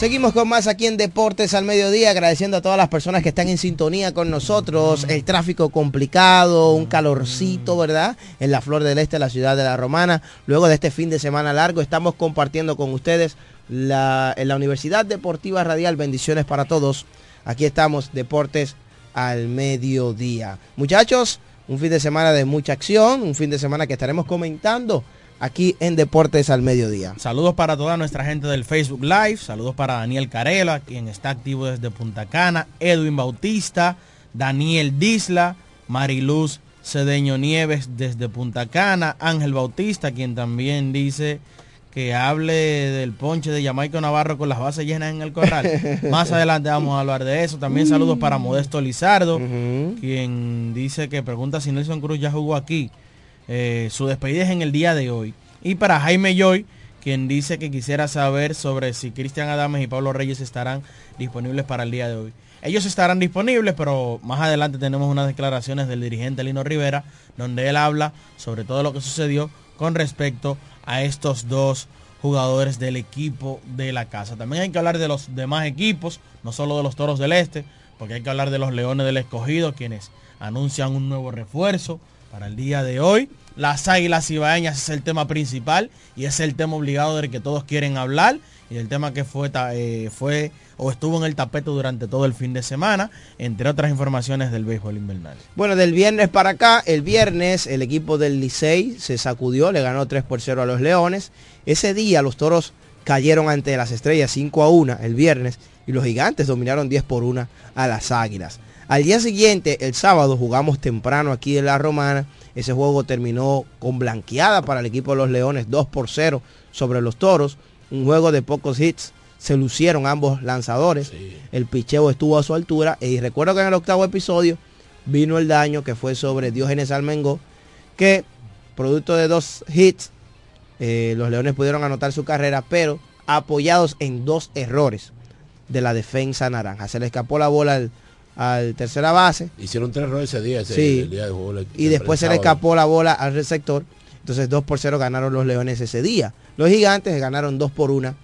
Seguimos con más aquí en Deportes al Mediodía, agradeciendo a todas las personas que están en sintonía con nosotros. El tráfico complicado, un calorcito, ¿verdad? En la Flor del Este, la ciudad de La Romana. Luego de este fin de semana largo, estamos compartiendo con ustedes la, en la Universidad Deportiva Radial. Bendiciones para todos. Aquí estamos, Deportes al Mediodía. Muchachos, un fin de semana de mucha acción, un fin de semana que estaremos comentando aquí en Deportes al Mediodía. Saludos para toda nuestra gente del Facebook Live, saludos para Daniel Carela, quien está activo desde Punta Cana, Edwin Bautista, Daniel Disla, Mariluz Cedeño Nieves desde Punta Cana, Ángel Bautista, quien también dice que hable del ponche de Jamaica Navarro con las bases llenas en el corral. Más adelante vamos a hablar de eso. También saludos para Modesto Lizardo, quien dice que pregunta si Nelson Cruz ya jugó aquí. Eh, su despedida es en el día de hoy. Y para Jaime Joy, quien dice que quisiera saber sobre si Cristian Adames y Pablo Reyes estarán disponibles para el día de hoy. Ellos estarán disponibles, pero más adelante tenemos unas declaraciones del dirigente Lino Rivera, donde él habla sobre todo lo que sucedió con respecto a estos dos jugadores del equipo de la casa. También hay que hablar de los demás equipos, no solo de los Toros del Este, porque hay que hablar de los Leones del Escogido, quienes anuncian un nuevo refuerzo para el día de hoy. Las águilas ibaeñas es el tema principal y es el tema obligado del que todos quieren hablar y el tema que fue, eh, fue o estuvo en el tapete durante todo el fin de semana, entre otras informaciones del béisbol invernal. Bueno, del viernes para acá, el viernes el equipo del Licey se sacudió, le ganó 3 por 0 a los Leones. Ese día los toros cayeron ante las estrellas 5 a 1 el viernes y los gigantes dominaron 10 por 1 a las águilas. Al día siguiente, el sábado, jugamos temprano aquí en la Romana ese juego terminó con blanqueada para el equipo de los Leones, 2 por 0 sobre los Toros. Un juego de pocos hits. Se lucieron ambos lanzadores. El picheo estuvo a su altura. Y recuerdo que en el octavo episodio vino el daño que fue sobre Diógenes Almengo, que producto de dos hits, eh, los Leones pudieron anotar su carrera, pero apoyados en dos errores de la defensa naranja. Se le escapó la bola al, al tercera base. Hicieron tres errores ese día, ese Sí. el día juego. y después se le escapó la bola al receptor. Entonces 2 por 0 ganaron los Leones ese día. Los Gigantes ganaron 2 por 1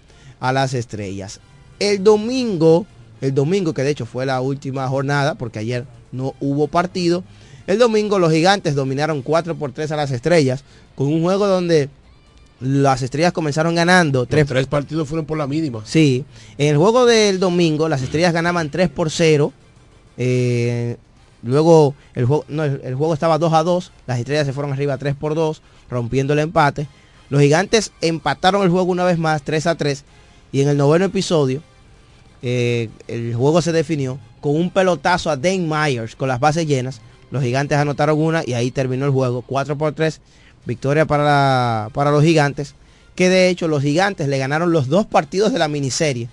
a las Estrellas. El domingo, el domingo que de hecho fue la última jornada porque ayer no hubo partido. El domingo los Gigantes dominaron 4 por 3 a las Estrellas con un juego donde las Estrellas comenzaron ganando. Los Tres, tres partidos fueron por la mínima. Sí, en el juego del domingo las Estrellas ganaban 3 por 0. Eh, luego el juego, no, el, juego estaba 2 a 2. Las Estrellas se fueron arriba 3 por 2, rompiendo el empate. Los Gigantes empataron el juego una vez más 3 a 3. Y en el noveno episodio eh, el juego se definió con un pelotazo a Dane Myers con las bases llenas. Los Gigantes anotaron una y ahí terminó el juego 4 por 3. Victoria para, para los Gigantes. Que de hecho los Gigantes le ganaron los dos partidos de la miniserie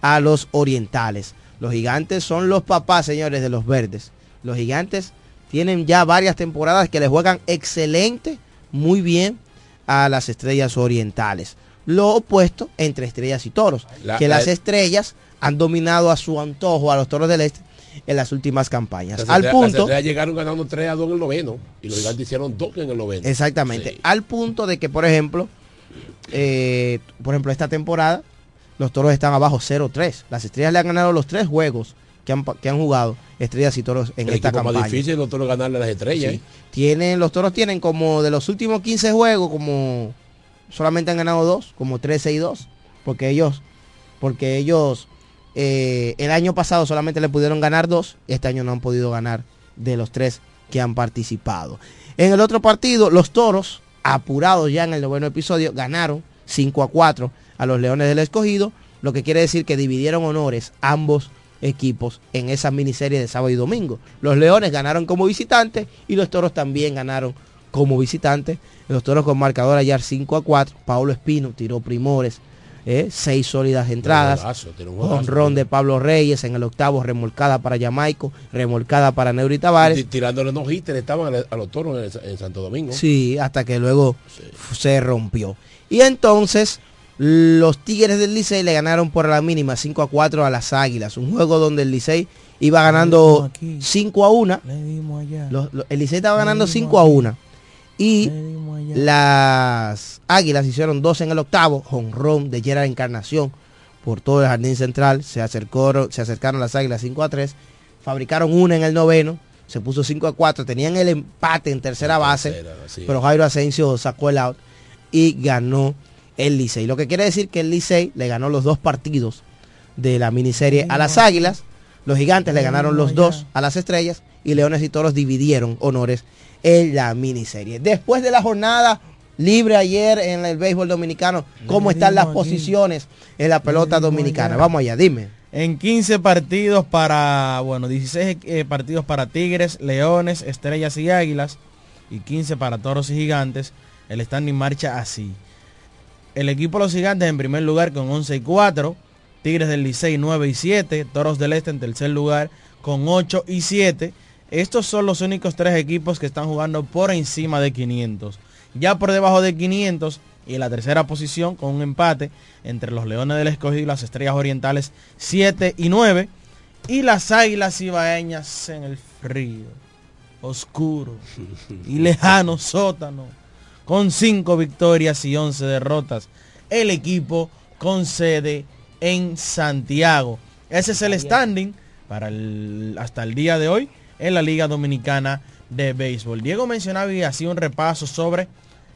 a los Orientales. Los Gigantes son los papás, señores, de los verdes. Los Gigantes tienen ya varias temporadas que le juegan excelente, muy bien a las estrellas orientales. Lo opuesto entre estrellas y toros, La- que la- las estrellas han dominado a su antojo a los toros del este en las últimas campañas. Las Al estrellas- punto, Las llegaron ganando 3 a 2 en el noveno. Y los gigantes hicieron 2 en el noveno. Exactamente. Al punto de que, por ejemplo, eh, por ejemplo, esta temporada, los toros están abajo 0-3. Las estrellas le han ganado los tres juegos que han, que han jugado estrellas y toros en el esta campaña. más difícil los toros ganarle a las estrellas. Sí. ¿eh? Tienen, los toros tienen como de los últimos 15 juegos, como solamente han ganado dos, como 13 y 2. Porque ellos, porque ellos eh, el año pasado solamente le pudieron ganar dos, este año no han podido ganar de los tres que han participado. En el otro partido, los toros, apurados ya en el noveno episodio, ganaron 5 a 4 a los Leones del Escogido, lo que quiere decir que dividieron honores ambos equipos en esa miniserie de sábado y domingo. Los Leones ganaron como visitantes y los Toros también ganaron como visitantes. Los Toros con marcador ayer 5 a 4. Paulo Espino tiró primores, eh, seis sólidas entradas. juegazo, Honrón de Pablo Reyes en el octavo, remolcada para Jamaico, remolcada para Neuri Tavares. Ti- Tirándole no hitter estaban a, los toros en, en Santo Domingo. Sí, hasta que luego se rompió. Y entonces los Tigres del Licey le ganaron por la mínima 5 a 4 a las Águilas. Un juego donde el Licey iba ganando 5 a 1. Los- los- el Licey estaba ganando 5 a 1. Y las Águilas hicieron dos en el octavo. Honrón de Gerard Encarnación por todo el jardín central. Se acercaron, se acercaron las Águilas 5 a 3. Fabricaron una en el noveno. Se puso 5 a 4. Tenían el empate en tercera base. sí. Pero Jairo Asensio sacó el out y ganó el Licey. Lo que quiere decir que el Licey le ganó los dos partidos de la miniserie a las Águilas. Los gigantes le ganaron los dos a las estrellas y Leones y Toros dividieron honores en la miniserie. Después de la jornada libre ayer en el béisbol dominicano, ¿cómo están las posiciones en la pelota dominicana? Vamos allá, dime. En 15 partidos para, bueno, 16 eh, partidos para Tigres, Leones, Estrellas y Águilas y 15 para Toros y Gigantes, el standing marcha así. El equipo los Gigantes en primer lugar con 11 y 4, Tigres del Licey 9 y 7, Toros del Este en tercer lugar con 8 y 7. Estos son los únicos tres equipos que están jugando por encima de 500. Ya por debajo de 500 y en la tercera posición con un empate entre los Leones del Escogido y las Estrellas Orientales 7 y 9 y las Águilas Ibaeñas en el frío, oscuro y lejano sótano con 5 victorias y 11 derrotas. El equipo con sede en Santiago. Ese es el standing para el, hasta el día de hoy en la Liga Dominicana de Béisbol. Diego mencionaba y hacía un repaso sobre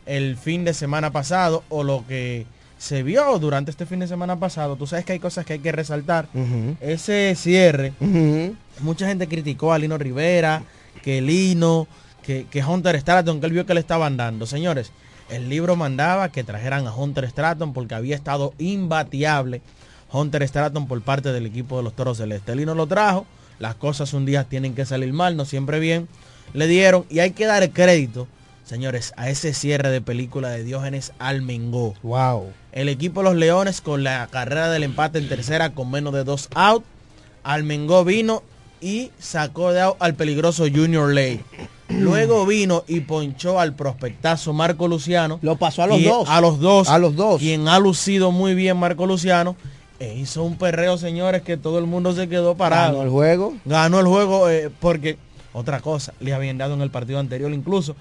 el fin de semana pasado o lo que se vio durante este fin de semana pasado. Tú sabes que hay cosas que hay que resaltar. Ese cierre, mucha gente criticó a Lino Rivera, que Lino, que, que Hunter Stratton, que él vio que le estaban dando. Señores, el libro mandaba que trajeran a Hunter Stratton porque había estado imbateable Hunter Stratton por parte del equipo de los Toros Celeste. Lino lo trajo, las cosas un día tienen que salir mal, no siempre bien. Le dieron y hay que dar crédito, señores, a ese cierre de película de Diógenes Almengó. Wow. El equipo de los Leones con la carrera del empate en tercera con menos de dos out. Almengó vino y sacó de out al peligroso Junior Ley. Luego vino y ponchó al prospectazo Marco Luciano. Lo pasó a los Y- dos. A los dos. A los dos. Quien ha lucido muy bien Marco Luciano. E hizo un perreo, señores, que todo el mundo se quedó parado. Ganó el juego. Ganó el juego eh, porque, otra cosa, le habían dado en el partido anterior incluso.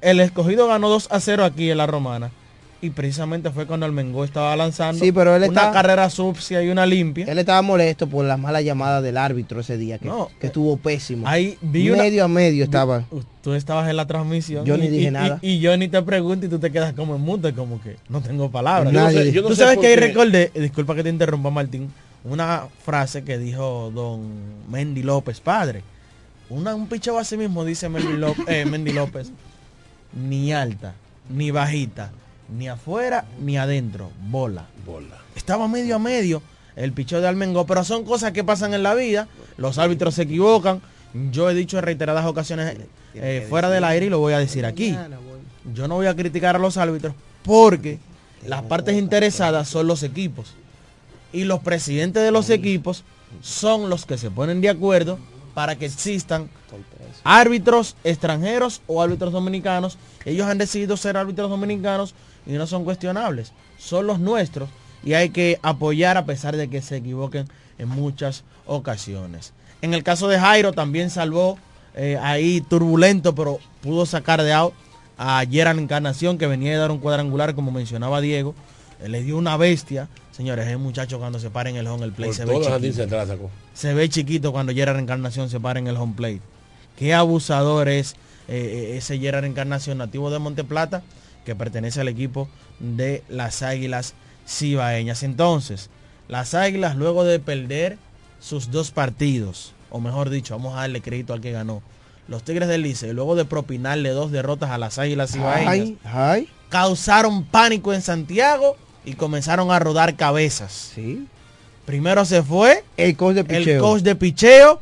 El escogido ganó 2 a 0 aquí en la Romana. Y precisamente fue cuando el Mengó estaba lanzando Sí, pero él una está- carrera sucia y una limpia. Él estaba molesto por las malas llamadas del árbitro ese día, que, No, que estuvo pésimo. Ahí vi una- medio a medio estaba. Tú estabas en la transmisión. Yo ni y- dije y- nada. Y, y yo ni te pregunto y tú te quedas como en mute, como que no tengo palabras. Nadie. Yo no sé- yo no tú sé sabes que ahí recordé, eh, disculpa que te interrumpa Martín, una frase que dijo don Mendy López, padre. Una, un picheo así mismo dice Mendy López, eh, Mendy López. Ni alta, ni bajita, ni afuera, ni adentro. Bola. Bola. Estaba medio a medio el picheo de Almengo, pero son cosas que pasan en la vida. Los árbitros se equivocan. Yo he dicho en reiteradas ocasiones eh, fuera del aire y lo voy a decir aquí. Yo no voy a criticar a los árbitros porque las partes interesadas son los equipos. Y los presidentes de los equipos son los que se ponen de acuerdo para que existan árbitros extranjeros o árbitros dominicanos. Ellos han decidido ser árbitros dominicanos y no son cuestionables. Son los nuestros y hay que apoyar a pesar de que se equivoquen en muchas ocasiones. En el caso de Jairo también salvó eh, ahí turbulento, pero pudo sacar de out a Gerard Encarnación que venía de dar un cuadrangular como mencionaba Diego. Eh, le dio una bestia. Señores, el muchacho cuando se para en el home el play Por se ve chiquito. Se ve chiquito cuando Gerard Encarnación se para en el home plate. Qué abusador es eh, ese Gerard Encarnación nativo de Monteplata que pertenece al equipo de las Águilas Cibaeñas. Entonces, las Águilas luego de perder sus dos partidos, o mejor dicho, vamos a darle crédito al que ganó. Los Tigres del Liceo, luego de propinarle dos derrotas a las Águilas Cibaeñas, Ay, ay. causaron pánico en Santiago y comenzaron a rodar cabezas. Primero se fue el coach de el coach de picheo,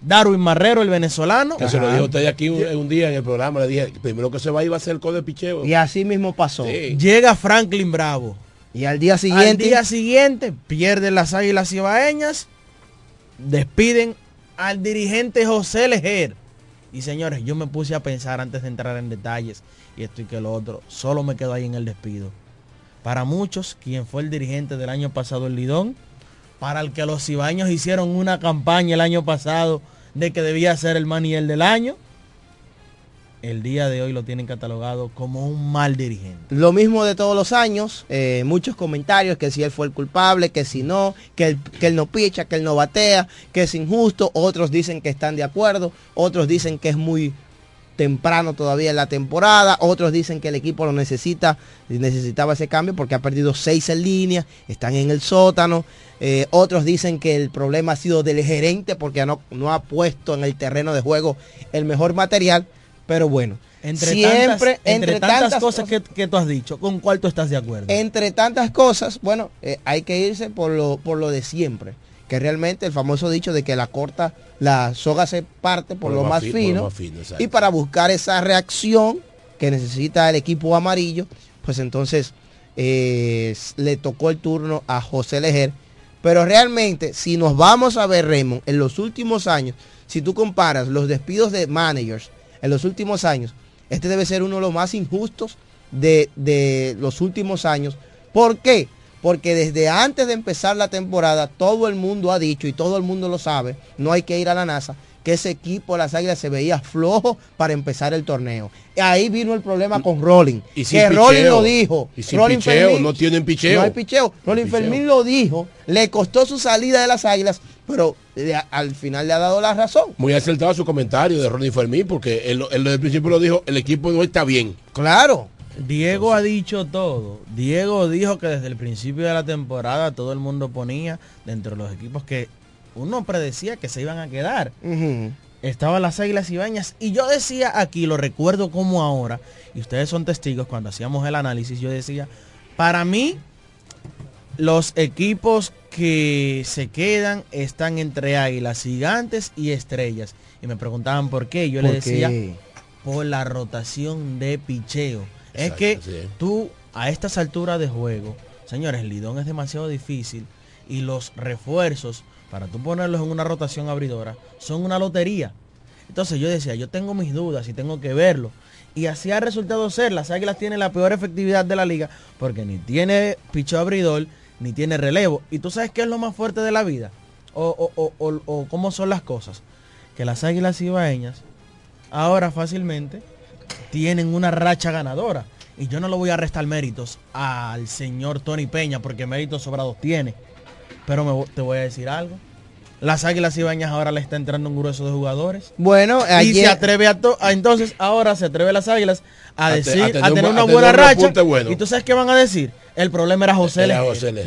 Darwin Marrero, el venezolano. Que se lo dijo usted aquí un, un día en el programa, le dije, primero que se va iba a ser el code de picheo. Y así mismo pasó. Llega Franklin Bravo. Y al día siguiente. Al día siguiente pierden las águilas cibaeñas. Despiden al dirigente José Lejer. Y señores, yo me puse a pensar antes de entrar en detalles y esto y que lo otro. Solo me quedo ahí en el despido. Para muchos, quien fue el dirigente del año pasado, el Lidón, para el que los cibaeños hicieron una campaña el año pasado de que debía ser el maniel del año, el día de hoy lo tienen catalogado como un mal dirigente. Lo mismo de todos los años, eh, muchos comentarios que si él fue el culpable, que si no, que él, que él no picha, que él no batea, que es injusto, otros dicen que están de acuerdo, otros dicen que es muy temprano todavía en la temporada, otros dicen que el equipo lo necesita, necesitaba ese cambio porque ha perdido seis en línea, están en el sótano, eh, otros dicen que el problema ha sido del gerente porque no, no ha puesto en el terreno de juego el mejor material, pero bueno, Entre siempre, tantas, entre tantas, tantas cosas que, que tú has dicho, ¿con cuál tú estás de acuerdo? entre tantas cosas, bueno, eh, hay que irse por lo, por lo de siempre. Que realmente el famoso dicho de que la corta, la soga se parte por, lo, más por fino. lo más fino, exacto. y para buscar esa reacción que necesita el equipo amarillo, pues entonces eh, le tocó el turno a José Lejer. Pero realmente, si nos vamos a ver, Raymond, en los últimos años, si tú comparas los despidos de managers en los últimos años, este debe ser uno de los más injustos de, de los últimos años. ¿Por qué? Porque desde antes de empezar la temporada, todo el mundo ha dicho y todo el mundo lo sabe, no hay que ir a la NASA, que ese equipo de las águilas se veía flojo para empezar el torneo. Ahí vino el problema con Rolling. Y sin que Rolling picheo. lo dijo. Y sin Rolling picheo, no tienen picheo. No hay picheo. Rolling picheo. Fermín lo dijo, le costó su salida de las águilas, pero le- al final le ha dado la razón. Muy acertado su comentario de Ronnie Fermín, porque él, él desde el principio lo dijo, el equipo no está bien. Claro. Diego ha dicho todo. Diego dijo que desde el principio de la temporada todo el mundo ponía dentro de los equipos que uno predecía que se iban a quedar. Estaban las águilas ibañas y yo decía aquí, lo recuerdo como ahora, y ustedes son testigos cuando hacíamos el análisis, yo decía, para mí los equipos que se quedan están entre águilas gigantes y estrellas. Y me preguntaban por qué. Yo le ¿Por decía, por la rotación de picheo. Es que sí. tú a estas alturas de juego, señores, el Lidón es demasiado difícil y los refuerzos para tú ponerlos en una rotación abridora son una lotería. Entonces yo decía, yo tengo mis dudas y tengo que verlo. Y así ha resultado ser. Las Águilas tienen la peor efectividad de la liga porque ni tiene picheo abridor ni tiene relevo. ¿Y tú sabes qué es lo más fuerte de la vida? O, o- o- o- o cómo son las cosas. Que las Águilas ibaeñas ahora fácilmente tienen una racha ganadora. Y yo no le voy a restar méritos al señor Tony Peña porque méritos sobrados tiene. Pero me te voy a decir algo. Las Águilas Ibañas ahora le está entrando un grueso de jugadores. Bueno, y ayer- se atreve a, to- a- entonces ahora se atreve las Águilas a decir, a a tener tener, un- una a tener buena un racha. bueno. Y tú sabes qué van a decir. El problema era José Era.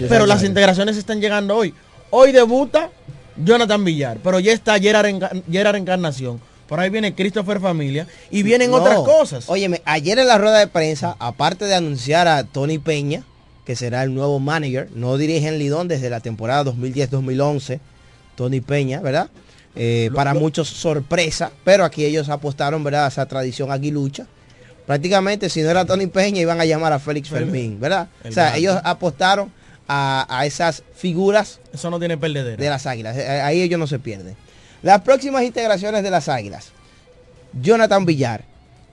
Pero las integraciones están llegando hoy. Hoy debuta Jonathan Villar, pero ya está Gerard, Enca- Gerard Encarnación. Por ahí viene Christopher Familia y vienen No. otras cosas. Óyeme, ayer en la rueda de prensa, aparte de anunciar a Tony Peña, que será el nuevo manager, no dirige en Lidón desde la temporada 2010-2011, Tony Peña, ¿verdad? Eh, para muchos sorpresa, pero aquí ellos apostaron, ¿verdad? A esa tradición aguilucha. Prácticamente, si no era Tony Peña, iban a llamar a Félix Fermín, ¿verdad? el O sea, ellos apostaron a, a esas figuras Eso no tiene perdedero. de las águilas. Eh, Ahí ellos no se pierden. Las próximas integraciones de las Águilas. Jonathan Villar,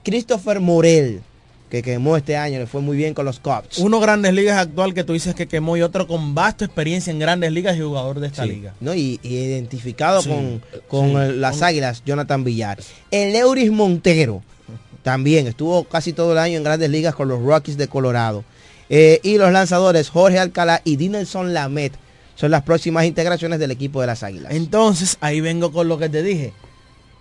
Christopher Morel, que quemó este año, le fue muy bien con los Cubs. Uno Grandes Ligas actual que tú dices que quemó y otro con vasta experiencia en Grandes Ligas y jugador de esta Sí, liga. ¿no? Y, y identificado Sí, con, con sí. el- las Águilas, Jonathan Villar. El Euris Montero también estuvo casi todo el año en grandes ligas con los Rockies de Colorado. Eh, y los lanzadores Jorge Alcalá y Dinelson Lamet son las próximas integraciones del equipo de las Águilas. Entonces, ahí vengo con lo que te dije.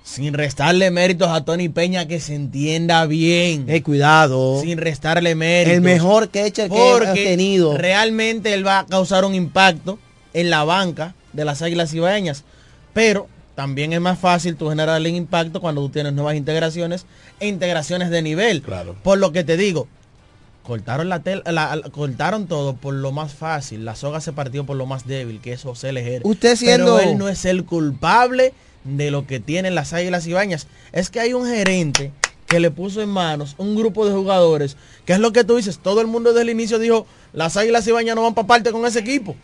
Sin restarle méritos a Tony Peña, que se entienda bien. Eh, cuidado. Sin restarle méritos. El mejor que Porque hemos tenido. realmente él va a causar un impacto en la banca de las Águilas Ibaeñas. Pero también es más fácil tú generar el impacto cuando tú tienes nuevas integraciones e integraciones de nivel. Claro. Por lo que te digo, cortaron la tela, la- la- cortaron todo por lo más fácil. La soga se partió por lo más débil, que es José Lejer. Usted siendo- Pero él no es el culpable de lo que tienen las Águilas Ibañas. Es que hay un gerente que le puso en manos un grupo de jugadores, que es lo que tú dices, todo el mundo desde el inicio dijo, las Águilas Ibañas no van para parte con ese equipo.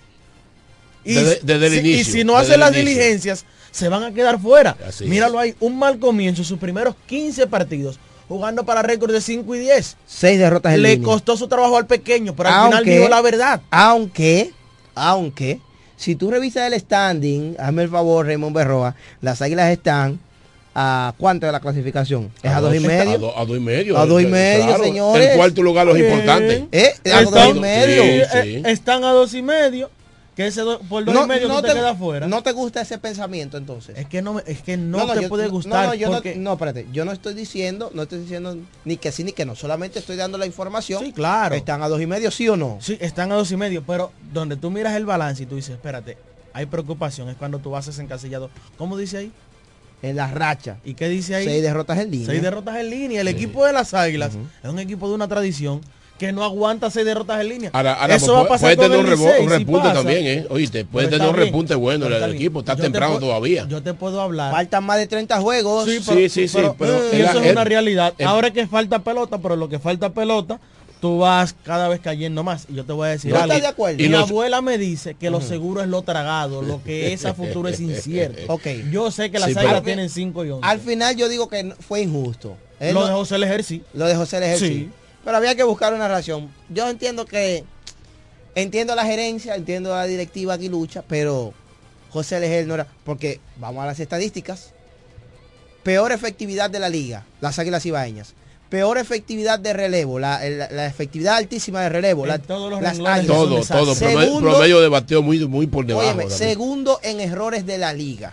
Y, Desde- desde el si, y no hacen las inicio. diligencias, se van a quedar fuera. Así Míralo ahí, un mal comienzo, sus primeros 15 partidos, jugando para récord de 5 y 10. Seis derrotas en Le línea. costó su trabajo al pequeño, pero al final dijo la verdad. Aunque, aunque, si tú revisas el standing, hazme el favor, Raymond Berroa, las águilas están a cuánto de la clasificación? Es a, dos y medio. A, do- a dos y medio. A dos y eh, medio, claro. señores. El cuarto lugar los Bien. importantes. ¿Eh? A dos y medio. Sí, Eh, sí. Están a dos y medio, que ese do- por dos No, y medio no tú te, te- quedas fuera. ¿No te gusta ese pensamiento entonces? Es que no, es que no, te yo- puede no, gustar. No, yo no- porque- no, espérate, yo no estoy diciendo, no estoy diciendo ni que sí ni que no, solamente estoy dando la información. Sí, claro. Están a dos y medio, sí o no. Sí, están a dos y medio, pero donde tú miras el balance y tú dices, espérate, hay preocupación, es cuando tú vas encasillado. ¿Cómo dice ahí? En la racha. ¿Y qué dice ahí? Seis derrotas en línea. Seis derrotas en línea. El equipo de las Águilas es un equipo de una tradición que no aguanta seis derrotas en línea. Ahora, ahora Eso pues, va a puede- pasar puede con tener un, el si repunte también, ¿eh? Oíste, puede tener un repunte bueno el, equipo. Está Yo te temprano puedo- todavía. Yo te puedo hablar. Faltan más de 30 juegos. Sí, pero, Sí, sí, sí, pero- el- eso es el- una realidad. el- Ahora es que falta pelota, pero lo que falta pelota, tú vas cada vez cayendo más. Y yo te voy a decir ¿No algo. estás de acuerdo? Mi Y los- abuela me dice que lo seguro es lo tragado, lo que es a futuro es incierto. Ok. Yo sé que las Sí, águilas tienen 5 y 11. Al final yo digo que fue injusto. Él lo no- de José Lejer sí. Lo de José Lejer, Sí. sí. Pero había que buscar una razón. Yo entiendo que entiendo la gerencia, entiendo la directiva que lucha, pero José Lejer no era porque vamos a las estadísticas. Peor efectividad de la liga, las Águilas Ibaeñas. Peor efectividad de relevo, la, la- la efectividad altísima de relevo, En la- todos los las Águilas. Todo, todo. Promedio, Segundo- promedio de bateo muy, muy por debajo. Óyeme, segundo en errores de la liga.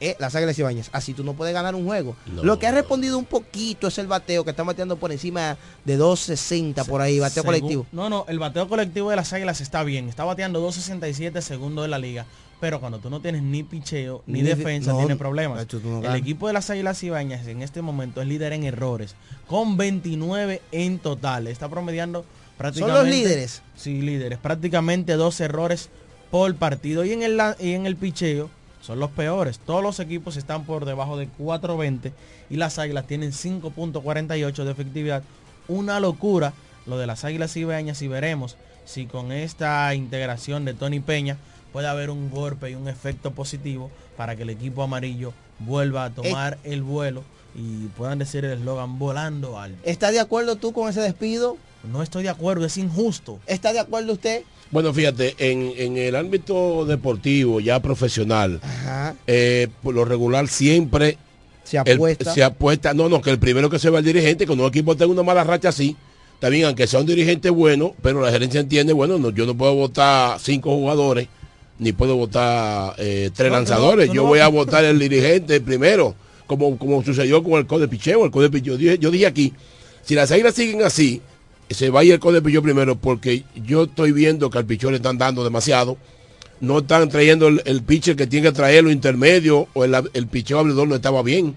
Eh, las Águilas Ibañez. Así tú no puedes ganar un juego. No, Lo que ha respondido un poquito es el bateo, que está bateando por encima de 2.60 por ahí, bateo Segu- colectivo. No, no, el bateo colectivo de las águilas está bien. Está bateando 2.67 segundo de la liga. Pero cuando tú no tienes ni picheo ni, Ni de- defensa, no, tiene problemas. no el equipo de las águilas ibañas en este momento es líder en errores. Con 29 en total. Está promediando prácticamente. líderes? Sí, líderes. Prácticamente dos errores por partido. Y en el, y en el picheo son los peores. Todos los equipos están por debajo de 4.20 y las águilas tienen 5.48 de efectividad. Una locura lo de las águilas ibeñas y veremos si con esta integración de Tony Peña puede haber un golpe y un efecto positivo para que el equipo amarillo vuelva a tomar el vuelo y puedan decir el eslogan volando alto. ¿Está de acuerdo tú con ese despido? No estoy de acuerdo, es injusto. ¿Está de acuerdo usted? Bueno, fíjate, en, en el ámbito deportivo, ya profesional, eh, por lo regular siempre Se el- apuesta. se apuesta. No, no, que el primero que se va el dirigente, cuando un equipo tenga una mala racha así, también aunque sea un dirigente bueno, pero la gerencia entiende, bueno, no, yo no puedo votar cinco jugadores, ni puedo votar eh, tres No, lanzadores. no, yo voy a votar el dirigente primero, como, como sucedió con el Code Picheo. El Code Picheo, yo dije, yo dije aquí, si las águilas siguen así, se va a ir el Code primero, porque yo estoy viendo que al picheo le están dando demasiado. No están trayendo el, el pitcher que tiene que traerlo intermedio, o el, el picheo abridor no estaba bien.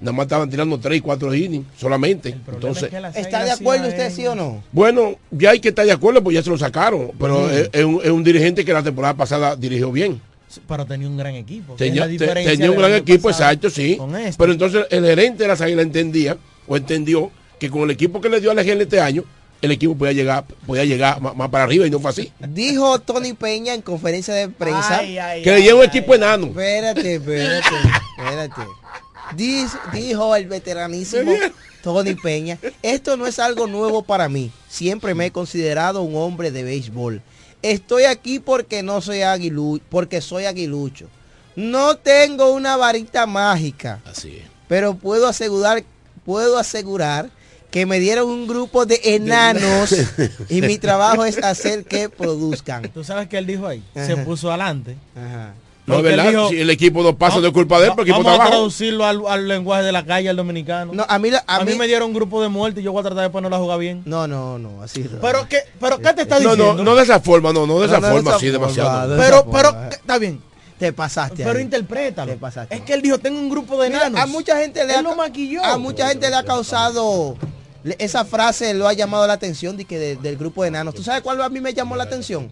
Nada más estaban tirando 3 y 4 innings solamente. Entonces, ¿Está de acuerdo usted, sí o no? bueno, ya hay que estar de acuerdo, pues ya se lo sacaron. Pero es, es un, es un dirigente que la temporada pasada dirigió bien. Pero tenía un gran equipo. Tenía, la te- tenía un gran equipo, exacto, sí. este. Pero entonces el gerente de las águilas entendía o entendió que con el equipo que le dio a la gente este año el equipo podía llegar, podía llegar más, más para arriba y no fue así. Dijo Tony Peña en conferencia de prensa que le dieron un equipo enano. Espérate, espérate, espérate. Diz- dijo el veteranísimo Tony Peña, esto no es algo nuevo para mí. Siempre me he considerado un hombre de béisbol. Estoy aquí porque no soy aguilucho, porque soy aguilucho. No tengo una varita mágica. Así es. Pero puedo asegurar, puedo asegurar que me dieron un grupo de enanos y mi trabajo es hacer que produzcan. ¿Tú sabes qué él dijo ahí? Se Ajá. puso adelante. No, es Porque él verdad, dijo, si el equipo no pasa, no es culpa de él, porque el equipo Vamos a traducirlo al, al lenguaje de la calle, al dominicano. No, a mí, a a mí mí- me dieron un grupo de muertos y yo voy a tratar de ponerlo a jugar bien. No, no, no, así no. Pero qué, pero qué te está No, diciendo? no, no de esa forma, no, no de esa No, no de forma, esa así forma, demasiado. de no. Pero, forma. pero, está bien. Te pasaste. Pero ahí. interprétalo. Te pasaste. Es que él dijo, tengo un grupo de Mira, enanos. a mucha gente le Él ha, lo maquilló. a mucha gente le ha causado esa frase lo ha llamado la atención de que de- del grupo de enanos. ¿Tú sabes cuál a mí me llamó la atención?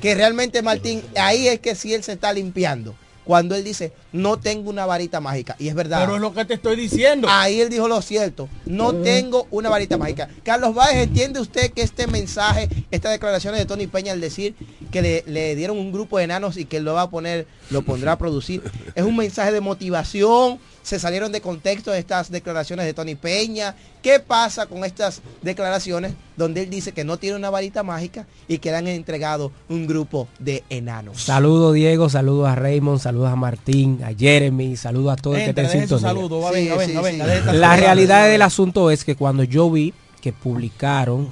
Que realmente Martín, ahí es que sí él se está limpiando. Cuando él dice, no tengo una varita mágica. Y es verdad. Pero es lo que te estoy diciendo. Ahí él dijo lo cierto. No tengo una varita mágica. Carlos Báez, ¿entiende usted que este mensaje, estas declaraciones de Tony Peña al decir que le, le dieron un grupo de enanos y que él lo va a poner, lo pondrá a producir, es un mensaje de motivación? ¿Se salieron de contexto estas declaraciones de Tony Peña? ¿Qué pasa con estas declaraciones donde él dice que no tiene una varita mágica y que le han entregado un grupo de enanos? Saludos Diego, saludos a Raymond, saludos a Martín, a Jeremy, saludos a todo el que Entra, está en deje su sintonía. saludo, va, Sí, venga, sí, venga, sí. venga. La realidad del asunto es que cuando yo vi que publicaron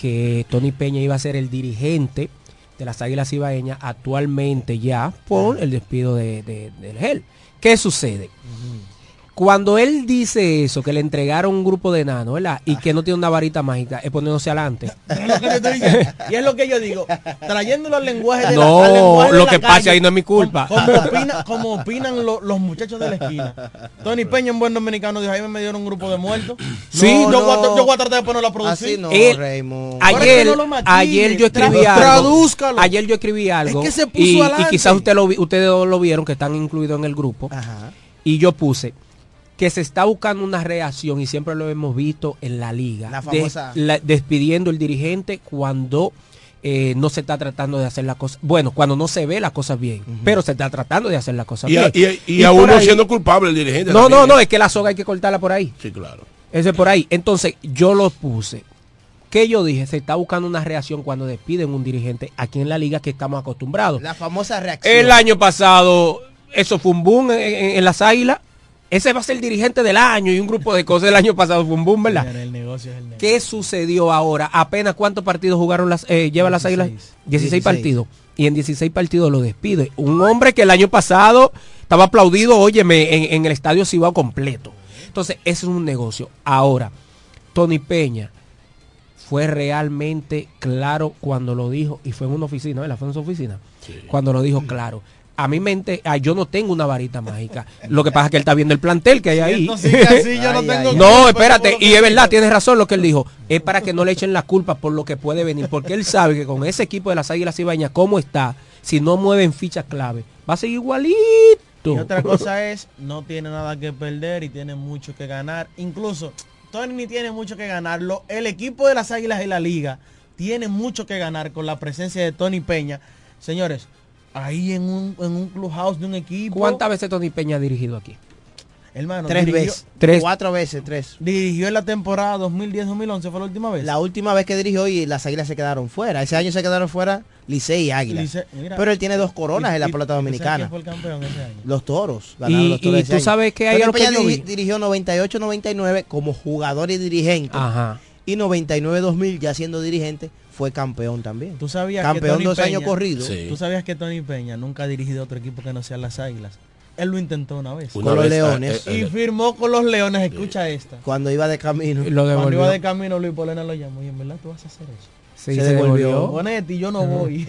que Tony Peña iba a ser el dirigente de las Águilas Ibaeñas actualmente ya por el despido de, de- del GEL. ¿Qué sucede? Cuando él dice eso, que le entregaron un grupo de enanos, ¿verdad? Y que no tiene una varita mágica, es poniéndose adelante. Y es lo que yo digo, trayéndolo al lenguaje de la No, al lenguaje de lo la que calle, pase ahí no es mi culpa. Como, como opina- como opinan lo- los muchachos de la esquina. Tony Peña, un buen dominicano, dijo, ahí me dieron un grupo de muertos. Sí, yo, no. voy a, yo voy a tratar de ponerlo a producir. Así no, Él- Raymond. Por eso Ayer, maquille, ayer yo escribí algo. tradúzcalo. Ayer yo escribí algo. que se puso y, quizás usted lo, vi- ustedes lo vieron que están incluidos en el grupo. Ajá. Y yo puse que se está buscando una reacción y siempre lo hemos visto en la liga. La de- famosa- la- despidiendo el dirigente cuando eh, no se está tratando de hacer la cosa. Bueno, cuando no se ve las cosas bien, pero se está tratando de hacer las cosas Y, bien. y, y a por uno ahí- siendo culpable el dirigente. No, no, también. no, es que la soga hay que cortarla por ahí. Sí, claro. Ese por ahí. Entonces, yo lo puse. que yo dije? Se está buscando una reacción cuando despiden un dirigente aquí en la liga que estamos acostumbrados. La famosa reacción. El año pasado, eso fue un boom en, en- en las águilas. Ese va a ser el dirigente del año y un grupo de cosas del año pasado un boom, ¿verdad? El negocio es el negocio. ¿Qué sucedió ahora? Apenas cuántos partidos jugaron las, eh, lleva las águilas? 16, 16. partidos. Y en 16 partidos lo despide. Un hombre que el año pasado estaba aplaudido, óyeme, en, en el estadio Cibao completo. Entonces, ese es un negocio. Ahora, Tony Peña fue realmente claro cuando lo dijo, y fue en una oficina, ¿verdad? Fue en su oficina. Cuando lo dijo claro. A mi mente, ah, yo no tengo una varita mágica. Lo que pasa es que él está viendo el plantel que hay ahí. así, yo no Ay, tengo ay, no, espérate, y es verdad, tienes razón lo que él dijo. Es para que no le echen la culpa por lo que puede venir, porque él sabe que con ese equipo de las Águilas Ibañas, como está, si no mueven fichas clave, va a seguir igualito. Y otra cosa es, no tiene nada que perder y tiene mucho que ganar. Incluso, Tony ni tiene mucho que ganarlo. El equipo de las Águilas y la Liga tiene mucho que ganar con la presencia de Tony Peña. Señores, ahí en un, en un clubhouse de un equipo. ¿Cuántas veces Tony Peña ha dirigido aquí? Hermano, Tres dirigió- veces. Tres. Cuatro veces, tres. Dirigió en la temporada 2010-2011, fue la última vez. La última vez que dirigió y las águilas se quedaron fuera. Ese año se quedaron fuera Licey y. Lice- mira, Pero él tiene dos coronas y- en la pelota ¿y sabe dominicana. quién fue el campeón ese año? Los toros. ganaron Y- los toros y ese tú año. sabes que que Peña diri- vi. dirigió 98-99 como jugador y dirigente. Ajá. Y 99-2000 ya siendo dirigente fue campeón también. Tú sabías campeón que Tony dos años Peña- corridos. Tú sabías que Tony Peña nunca ha dirigido otro equipo que no sean las Águilas. Él lo intentó una vez. Una Con los vez, Leones. Y firmó con los Leones. Escucha esta. Cuando iba de camino. Lo Cuando iba de camino, Luis Polena lo llamó. Y en verdad tú vas a hacer eso. Sí, se devolvió. Bonetti, yo no voy.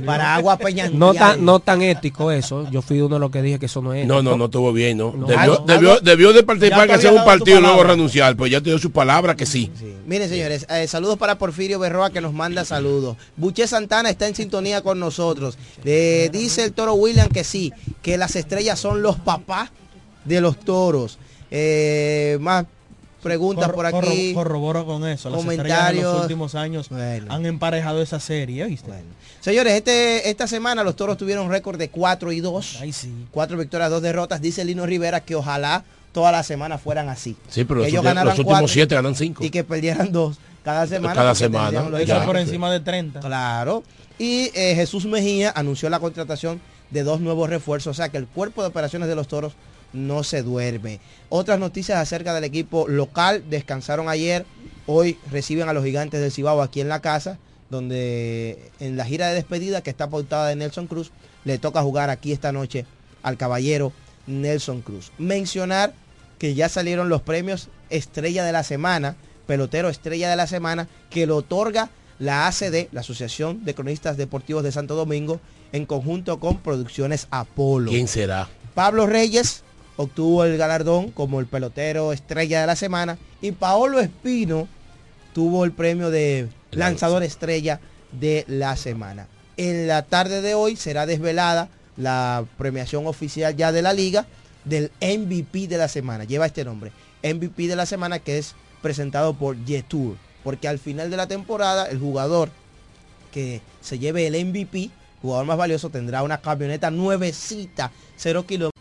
Para agua Peña. No tan, no tan ético eso. Yo fui uno de los que dije que eso no es No, no, no estuvo bien, ¿no? No. Debió, Algo- debió, algo- debió de participar que había un partido y luego renunciar, pues ya te dio su palabra que sí. Miren, señores, eh, saludos para Porfirio Berroa que nos manda saludos. Buche Santana está en sintonía con nosotros. Le dice el toro William que sí, que las estrellas son los papás de los toros. Eh, más preguntas Corro- por aquí. corro- corroboro con eso. Las estrellas en comentarios. los últimos años han emparejado esa serie, ¿viste? Señores, este, esta semana los toros tuvieron récord de 4 y 2. sí. 4 victorias, 2 derrotas. Dice Lino Rivera que ojalá toda la semana fueran así. Sí, pero Que los, ellos últimos- ganaran los últimos cuatro siete ganan cinco. Y que perdieran dos cada semana. Cada semana, lógicamente, por encima de 30. Claro. Y eh, Jesús Mejía anunció la contratación de dos nuevos refuerzos. O sea que el cuerpo de operaciones de los toros no se duerme. Otras noticias acerca del equipo local. Descansaron ayer. Hoy reciben a los gigantes del Cibao aquí en la casa. Donde en la gira de despedida que está pautada de Nelson Cruz. Le toca jugar aquí esta noche al caballero Nelson Cruz. Mencionar que ya salieron los premios Estrella de la Semana, pelotero Estrella de la Semana, que lo otorga la ACD, la Asociación de Cronistas Deportivos de Santo Domingo, en conjunto con Producciones Apolo. ¿Quién será? Pablo Reyes obtuvo el galardón como el pelotero Estrella de la Semana y Paolo Espino tuvo el premio de lanzador estrella de la semana. En la tarde de hoy será desvelada la premiación oficial ya de la liga del MVP de la semana. Lleva este nombre. MVP de la semana que es presentado por Jetour. Porque al final de la temporada el jugador que se lleve el MVP, jugador más valioso, tendrá una camioneta nuevecita, 0 kilómetros